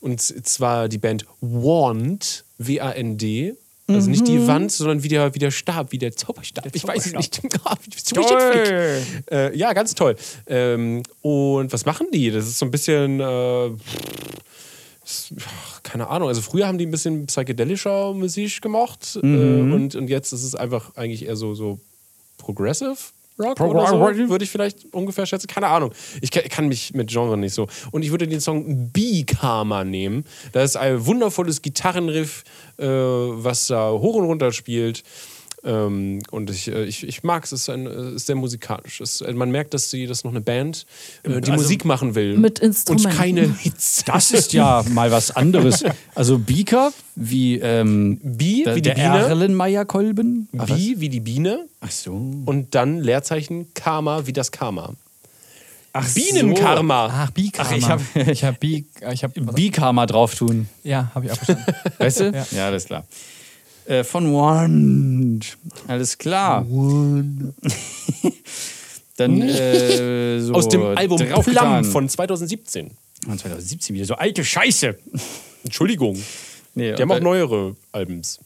Äh, und zwar die Band Wand, W-A-N-D. Also nicht die Wand, sondern wie der, wie der Stab, wie der Zauberstab. ich weiß es nicht. <laughs> Toll. äh, ja, ganz toll. Ähm, und was machen die? Das ist so ein bisschen. Äh, keine Ahnung. Also früher haben die ein bisschen psychedelischer Musik gemacht. Äh, und, und jetzt ist es einfach eigentlich eher so, so Progressive. Rock oder so, würde ich vielleicht ungefähr schätzen. Keine Ahnung. Ich kann, mich mit Genre nicht so. Und ich würde den Song B-Karma nehmen. Das ist ein wundervolles Gitarrenriff, äh, was da hoch und runter spielt. Ähm, und ich, äh, ich, ich mag es, es ist, ein, es ist sehr musikalisch. Es, äh, man merkt, dass sie das noch eine Band, äh, die Also Musik machen will. mit Und Instrumenten. keine <laughs> Hits. das ist ja mal was anderes. Also Beaker, wie, ähm, B der, wie die der Biene. Erlenmeyer-Kolben. Ah, was? B wie die Biene. Ach so. Und dann Leerzeichen Karma wie das Karma. Ach Bienenkarma. Ach, Bi-Karma. Ach, ich hab- ich hab Bi... Ich hab, B-Karma drauf tun. ja, habe ich auch verstanden. Weißt du? Ja, alles klar. Äh, von Wand. Alles klar. <laughs> Dann äh, so <laughs> Aus dem Album. Plum von 2017. Von 2017 wieder so alte Scheiße. <laughs> Entschuldigung. Nee, Die haben auch neuere Albums.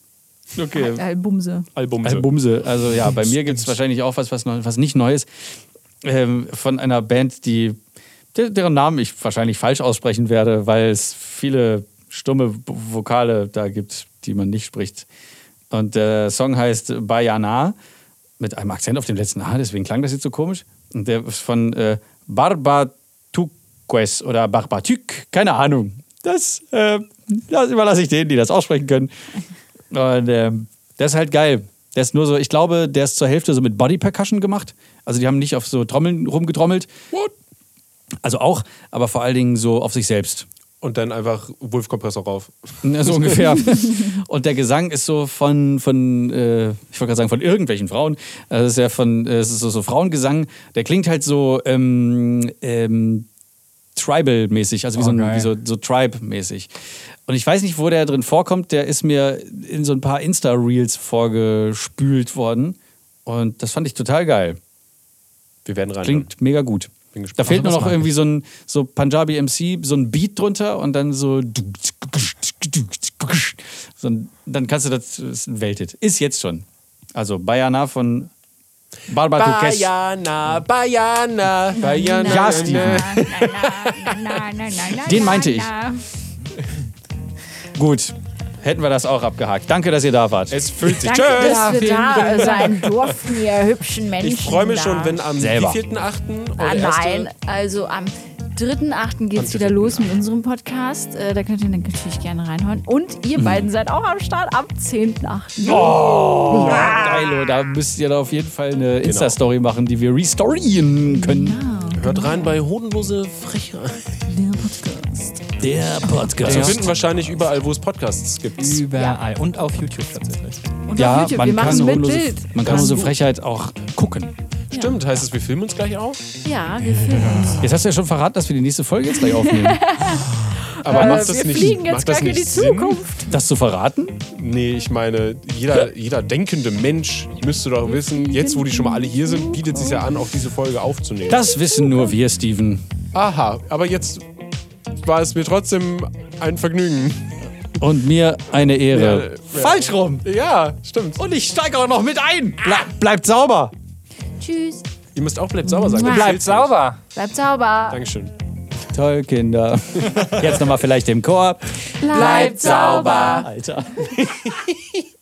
Okay. Albumse. Albums. Albumse. Also ja, bei mir gibt es wahrscheinlich auch was, was, neu, was nicht Neues. Ähm, von einer Band, die der, deren Namen ich wahrscheinlich falsch aussprechen werde, weil es viele stumme Vokale da gibt, die man nicht spricht. Und der Song heißt Bayana mit einem Akzent auf dem letzten A, deswegen klang das jetzt so komisch. Und der ist von äh, Barbatuques oder Barbatük, keine Ahnung. Das, äh, das überlasse ich denen, die das aussprechen können. Und ähm, der ist halt geil. Der ist nur so, ich glaube, der ist zur Hälfte so mit Body Percussion gemacht. Also die haben nicht auf so Trommeln rumgetrommelt. Also auch, aber vor allen Dingen so auf sich selbst. Und dann einfach Wolf-Kompressor rauf. Ja, so ungefähr. <laughs> Und der Gesang ist so von, von äh, ich wollte gerade sagen, von irgendwelchen Frauen. Also Das ist ja von, äh, es ist so, so Frauengesang. Der klingt halt so ähm, ähm, Tribal-mäßig, also wie, Oh, so, ein, geil. wie so, so Tribe-mäßig. Und ich weiß nicht, wo der drin vorkommt. Der ist mir in so ein paar Insta-Reels vorgespült worden. Und das fand ich total geil. Wir werden rein. Klingt mega gut. Bin gespannt. Da fehlt nur das noch irgendwie so ein so Punjabi MC, so ein Beat drunter und dann so. so dann kannst du das, das Welthit. Ist jetzt schon. Also Bayana von Barbatukes. Bayana, Bayana, Bayana. Ja, Steven. Den meinte ich. Gut. Hätten wir das auch abgehakt. Danke, dass ihr da wart. Es fühlt sich. Danke, Tschüss. dass wir da sein durften, ihr hübschen Menschen. Ich freue mich da. schon, wenn am Selber. wievielten achten Ah, oder erste- nein, also am 3.8. geht es wieder los mit unserem Podcast. Äh, da könnt ihr dann natürlich gerne reinhören. Und ihr beiden seid auch am Start ab 10.8. Oh, geil. Da müsst ihr da auf jeden Fall eine Insta-Story machen, die wir restoryen können. Hört rein bei Hodenlose Frechheit. Der Wir Podcast. finden wahrscheinlich überall, wo es Podcasts gibt. Überall. Und auf YouTube tatsächlich. Und Ja, auf YouTube, man wir kann, machen mit Bild. man kann unsere Frechheit auch gucken. Stimmt, heißt es, wir filmen uns gleich auch? Ja, wir filmen uns. Jetzt hast du ja schon verraten, dass wir die nächste Folge jetzt gleich aufnehmen. <laughs> Aber Äh, macht das wir nicht, fliegen macht jetzt das gleich in nicht die Sinn? Zukunft. Das zu verraten? Nee, ich meine, jeder, jeder denkende Mensch müsste doch wissen, jetzt wo die schon mal alle hier sind, bietet es sich ja an, auch diese Folge aufzunehmen. Das wissen nur wir, Steven. Aha, aber jetzt war es mir trotzdem ein Vergnügen. Und mir eine Ehre. Ja, Falsch rum. Ja, stimmt. Und ich steige auch noch mit ein. Ble bleibt sauber. Tschüss. Ihr müsst auch bleibt sauber sagen. Bleibt sauber. Bleibt sauber. Dankeschön. Toll, Kinder. <laughs> Jetzt nochmal vielleicht im Chor. Bleibt sauber. Alter. <laughs>